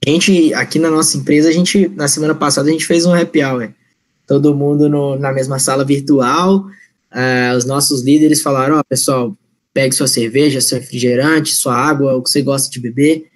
gente, aqui na nossa empresa, a gente, na semana passada, a gente fez um happy hour. Todo mundo no, na mesma sala virtual. Uh, os nossos líderes falaram: Ó, oh, pessoal, pegue sua cerveja, seu refrigerante, sua água, o que você gosta de beber.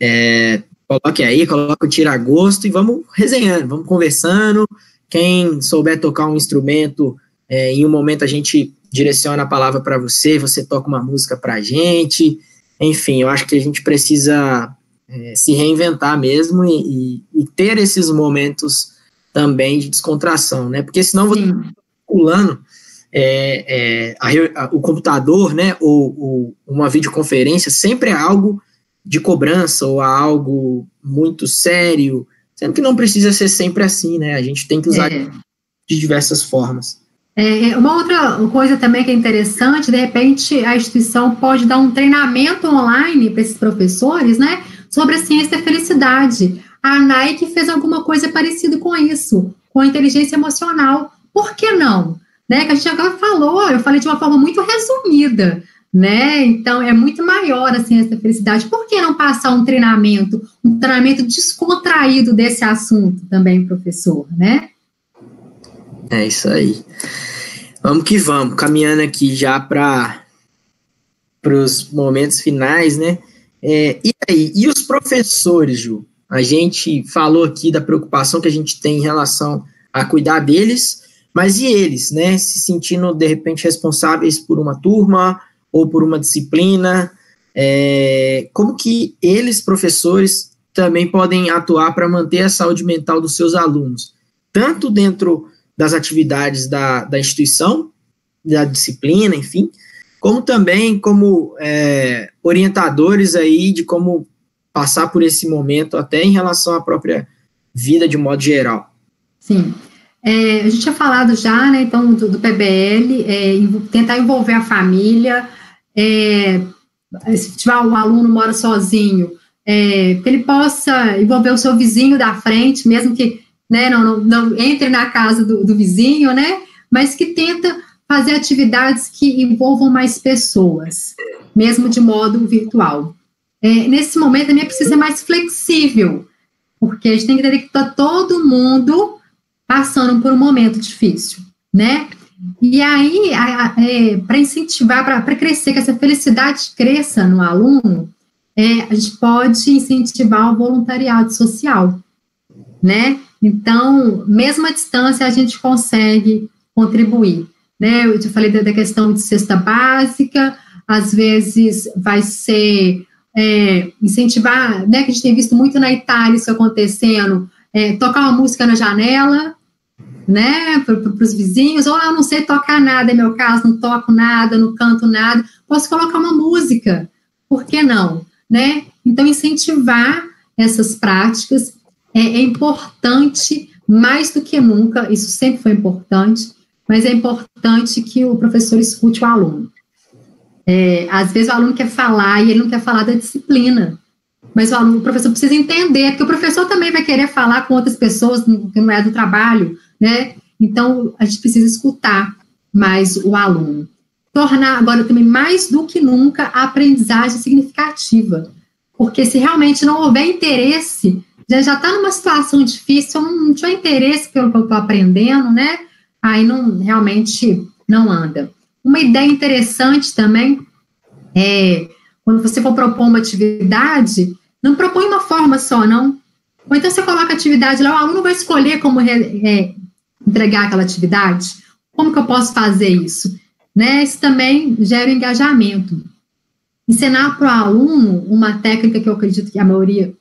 É, Coloque aí, coloque o tira-gosto e vamos resenhando, vamos conversando. Quem souber tocar um instrumento, é, em um momento a gente direciona a palavra para você, você toca uma música para a gente. Enfim, eu acho que a gente precisa é, se reinventar mesmo e, e, e, ter esses momentos também de descontração, né? Porque senão você está pulando é, é, a, a, o computador, né? Ou, ou uma videoconferência sempre é algo de cobrança ou a algo muito sério, sendo que não precisa ser sempre assim, né? A gente tem que usar é. de diversas formas. É, uma outra coisa também que é interessante, de repente a instituição pode dar um treinamento online para esses professores, né, sobre a ciência da felicidade. A Nike fez alguma coisa parecida com isso, com a inteligência emocional. Por que não? Né, que a gente agora falou, eu falei de uma forma muito resumida, né? Então é muito maior assim essa felicidade. Por que não passar um treinamento, um treinamento descontraído desse assunto também, professor, né? É isso aí. Vamos que vamos, caminhando aqui já para os momentos finais, né? É, e aí, e os professores, Ju? A gente falou aqui da preocupação que a gente tem em relação a cuidar deles, mas e eles, né? Se sentindo de repente responsáveis por uma turma, ou por uma disciplina, é, como que eles, professores, também podem atuar para manter a saúde mental dos seus alunos, tanto dentro das atividades da, da instituição, da disciplina, enfim, como também como é, orientadores aí de como passar por esse momento, até em relação à própria vida de modo geral. Sim. É, a gente tinha falado já, né, então, do, do PBL, é, tentar envolver a família, é, se tiver um aluno mora sozinho, é, que ele possa envolver o seu vizinho da frente, mesmo que né, não, não, não entre na casa do, do, vizinho, né, mas que tenta fazer atividades que envolvam mais pessoas, mesmo de modo virtual. É, nesse momento, também precisa ser mais flexível, porque a gente tem que entender que está todo mundo passando por um momento difícil, né? E aí, é, para incentivar, para crescer, que essa felicidade cresça no aluno, é, a gente pode incentivar o voluntariado social, né? Então, mesmo à distância, a gente consegue contribuir. Né? Eu te falei da questão de cesta básica, às vezes vai ser é, incentivar, né, que a gente tem visto muito na Itália isso acontecendo, é, tocar uma música na janela, né, para os vizinhos, ou eu não sei tocar nada, é meu caso, não toco nada, não canto nada, posso colocar uma música, por que não, né? Então, incentivar essas práticas é, é importante, mais do que nunca, isso sempre foi importante, mas é importante que o professor escute o aluno. É, às vezes o aluno quer falar e ele não quer falar da disciplina, mas o, aluno, o professor precisa entender, porque o professor também vai querer falar com outras pessoas que não é do trabalho, né? Então, a gente precisa escutar mais o aluno. Tornar agora também mais do que nunca a aprendizagem significativa. Porque se realmente não houver interesse, já está numa situação difícil, não, não tiver interesse pelo que eu estou aprendendo, né? Aí não realmente não anda. Uma ideia interessante também é quando você for propor uma atividade, não propõe uma forma só, não. Ou então você coloca a atividade lá, o aluno vai escolher como é, entregar aquela atividade. Como que eu posso fazer isso? Né? Isso também gera engajamento. Ensinar para o aluno uma técnica que eu acredito que a maioria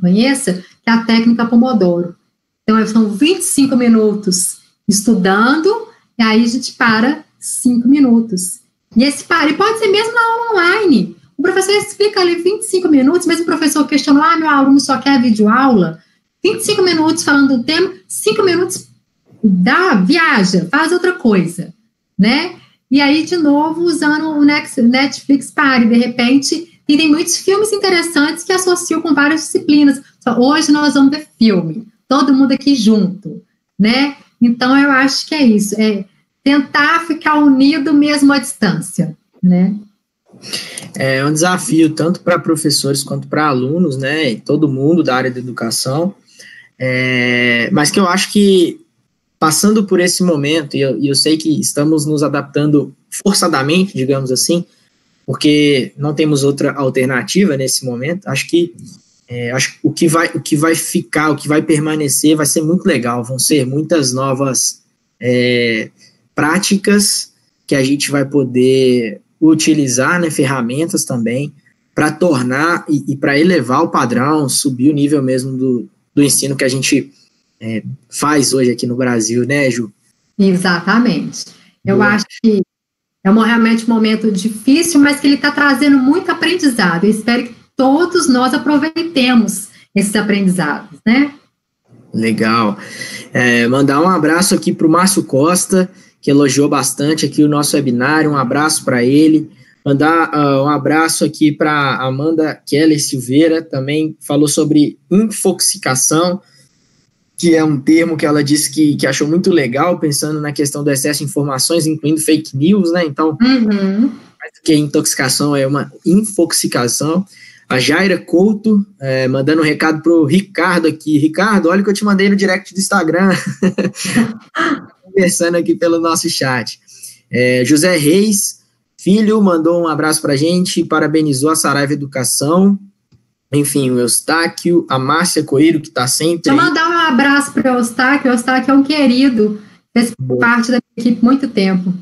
conheça, que é a técnica Pomodoro. Então, são 25 minutos estudando, e aí a gente para 5 minutos. E esse pare pode ser mesmo na aula online. O professor explica ali 25 minutos, mas o professor questionou, ah, meu aluno só quer vídeo aula. 25 minutos falando do tema, 5 minutos dá, viaja, faz outra coisa, né? E aí, de novo, usando o Netflix Party, de repente, e tem muitos filmes interessantes que associam com várias disciplinas. Hoje nós vamos ver filme, todo mundo aqui junto, né? Então, eu acho que é isso, é tentar ficar unido mesmo à distância, né? É um desafio tanto para professores quanto para alunos, né? E todo mundo da área da educação. É, mas que eu acho que passando por esse momento, e eu, e eu sei que estamos nos adaptando forçadamente, digamos assim, porque não temos outra alternativa nesse momento. Acho que é, acho o que vai o que vai ficar, o que vai permanecer, vai ser muito legal. Vão ser muitas novas é, práticas que a gente vai poder utilizar, né, ferramentas também para tornar e, e para elevar o padrão, subir o nível mesmo do, do ensino que a gente é, faz hoje aqui no Brasil, né, Ju? Exatamente. Eu Boa. acho que é um, realmente um momento difícil, mas que ele está trazendo muito aprendizado. Eu espero que todos nós aproveitemos esses aprendizados, né? Legal. É, mandar um abraço aqui para o Márcio Costa, que elogiou bastante aqui o nosso webinário. Um abraço para ele. Mandar uh, um abraço aqui para Amanda Keller Silveira, também falou sobre infoxicação que é um termo que ela disse que, que achou muito legal, pensando na questão do excesso de informações, incluindo fake news, né? Então, uhum. que intoxicação é uma infoxicação. A Jaira Couto, é, mandando um recado pro Ricardo aqui. Ricardo, olha o que eu te mandei no direct do Instagram. (laughs) Conversando aqui pelo nosso chat. É, José Reis, filho, mandou um abraço pra gente, parabenizou a Saraiva Educação. Enfim, o Eustáquio, a Márcia Coelho, que está sempre. Deixa eu mandar um abraço para o Eustáquio. O Eustáquio é um querido, fez Boa. parte da equipe muito tempo.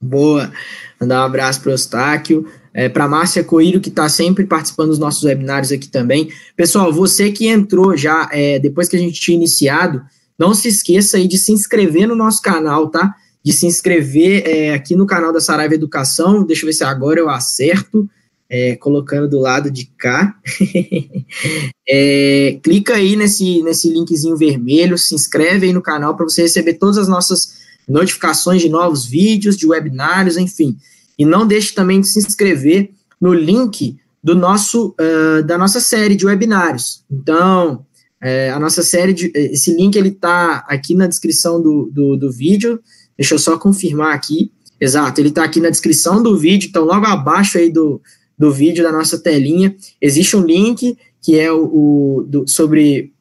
Boa. Mandar um abraço para o Eustáquio. É, para Márcia Coelho, que está sempre participando dos nossos webinários aqui também. Pessoal, você que entrou já é, depois que a gente tinha iniciado, não se esqueça aí de se inscrever no nosso canal, tá? De se inscrever é, aqui no canal da Saraiva Educação. Deixa eu ver se agora eu acerto é, colocando do lado de cá. (laughs) é, clica aí nesse, nesse linkzinho vermelho, se inscreve aí no canal para você receber todas as nossas notificações de novos vídeos, de webinários, enfim. E não deixe também de se inscrever no link do nosso, uh, da nossa série de webinários. Então, é, a nossa série, de, esse link ele está aqui na descrição do, do, do vídeo. Deixa eu só confirmar aqui. Exato, ele está aqui na descrição do vídeo, então logo abaixo aí do, do vídeo da nossa telinha. Existe um link que é o, o do, sobre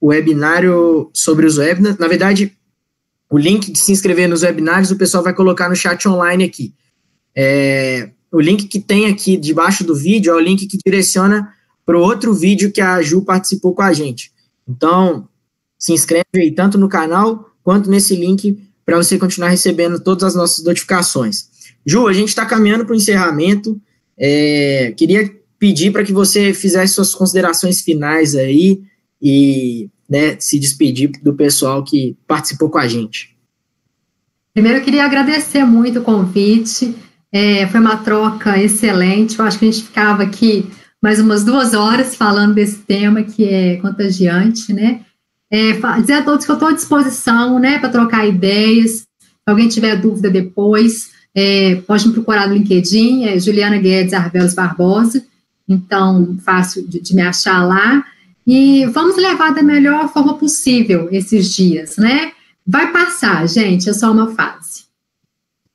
o webinário, sobre os webinars. Na verdade, o link de se inscrever nos webinários o pessoal vai colocar no chat online aqui. É, o link que tem aqui debaixo do vídeo é o link que direciona para o outro vídeo que a Ju participou com a gente. Então, se inscreve aí tanto no canal quanto nesse link para você continuar recebendo todas as nossas notificações. Ju, a gente está caminhando para o encerramento. É, queria pedir para que você fizesse suas considerações finais aí e né, se despedir do pessoal que participou com a gente. Primeiro, eu queria agradecer muito o convite. É, foi uma troca excelente. Eu acho que a gente ficava aqui mais umas duas horas falando desse tema que é contagiante, né? É, dizer a todos que eu estou à disposição, né, para trocar ideias. Se alguém tiver dúvida depois, é, pode me procurar no LinkedIn, é Juliana Guedes Arbelos Barbosa. Então, fácil de, de me achar lá. E vamos levar da melhor forma possível esses dias, né? Vai passar, gente, é só uma fase.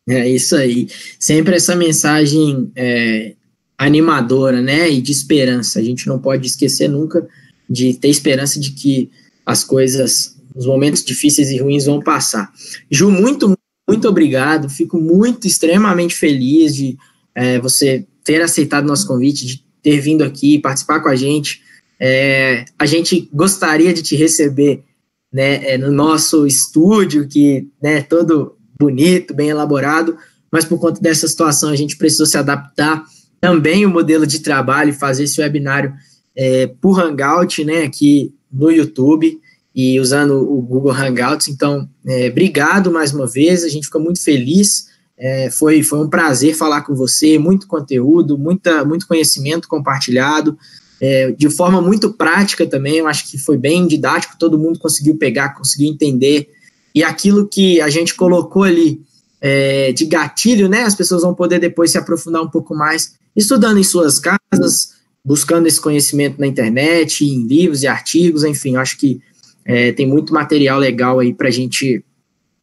É isso aí. Sempre essa mensagem é, animadora, né? E de esperança. A gente não pode esquecer nunca de ter esperança de que as coisas, os momentos difíceis e ruins vão passar. Ju, muito, muito obrigado. Fico muito, extremamente feliz de é, você ter aceitado nosso convite, de ter vindo aqui participar com a gente. É, a gente gostaria de te receber né, é, no nosso estúdio, que né, todo bonito, bem elaborado, mas por conta dessa situação a gente precisou se adaptar também o modelo de trabalho e fazer esse webinário é, por Hangout, né, aqui no YouTube e usando o Google Hangouts. Então, é, obrigado mais uma vez, a gente ficou muito feliz. É, foi, foi um prazer falar com você, muito conteúdo, muita, muito conhecimento compartilhado, é, de forma muito prática também. Eu acho que foi bem didático, todo mundo conseguiu pegar, conseguiu entender. E aquilo que a gente colocou ali é, de gatilho, né? As pessoas vão poder depois se aprofundar um pouco mais, estudando em suas casas, buscando esse conhecimento na internet, em livros e artigos, enfim, acho que é, tem muito material legal aí para a gente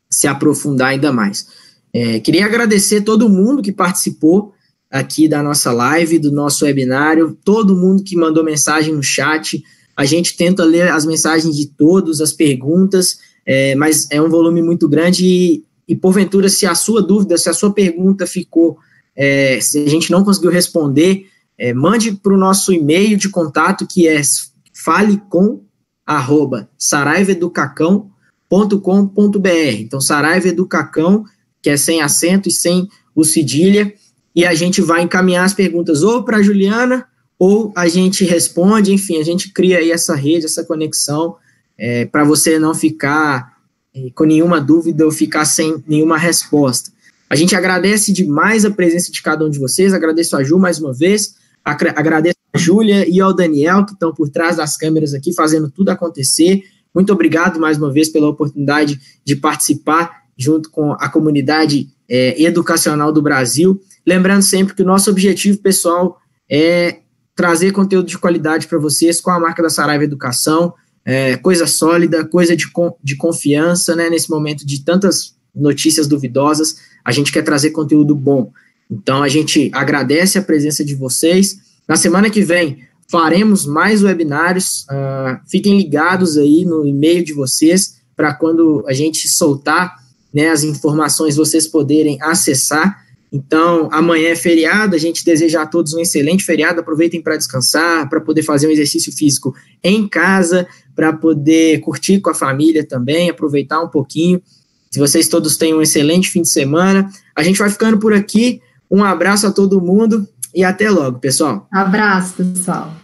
se aprofundar ainda mais. É, queria agradecer todo mundo que participou aqui da nossa live, do nosso webinário, todo mundo que mandou mensagem no chat. A gente tenta ler as mensagens de todos, as perguntas, é, mas é um volume muito grande e, e, porventura, se a sua dúvida, se a sua pergunta ficou, é, se a gente não conseguiu responder, é, mande para o nosso e-mail de contato que é falecom arroba saraivaeducacão.com.br. Então, Saraiva Educacão, que é sem acento e sem o cedilha, e a gente vai encaminhar as perguntas ou para a Juliana, ou a gente responde, enfim, a gente cria aí essa rede, essa conexão, é, para você não ficar é, com nenhuma dúvida ou ficar sem nenhuma resposta. A gente agradece demais a presença de cada um de vocês, agradeço a Ju mais uma vez, Agradeço a Júlia e ao Daniel, que estão por trás das câmeras aqui, fazendo tudo acontecer. Muito obrigado mais uma vez pela oportunidade de participar junto com a comunidade é, educacional do Brasil. Lembrando sempre que o nosso objetivo pessoal é trazer conteúdo de qualidade para vocês com a marca da Saraiva Educação, é, coisa sólida, coisa de, de confiança, né? Nesse momento de tantas notícias duvidosas, a gente quer trazer conteúdo bom. Então a gente agradece a presença de vocês. Na semana que vem faremos mais webinários. Uh, fiquem ligados aí no e-mail de vocês para quando a gente soltar né, as informações vocês poderem acessar. Então, amanhã é feriado, a gente deseja a todos um excelente feriado. Aproveitem para descansar, para poder fazer um exercício físico em casa, para poder curtir com a família também, aproveitar um pouquinho. Se vocês todos têm um excelente fim de semana, a gente vai ficando por aqui. Um abraço a todo mundo e até logo, pessoal. Abraço, pessoal.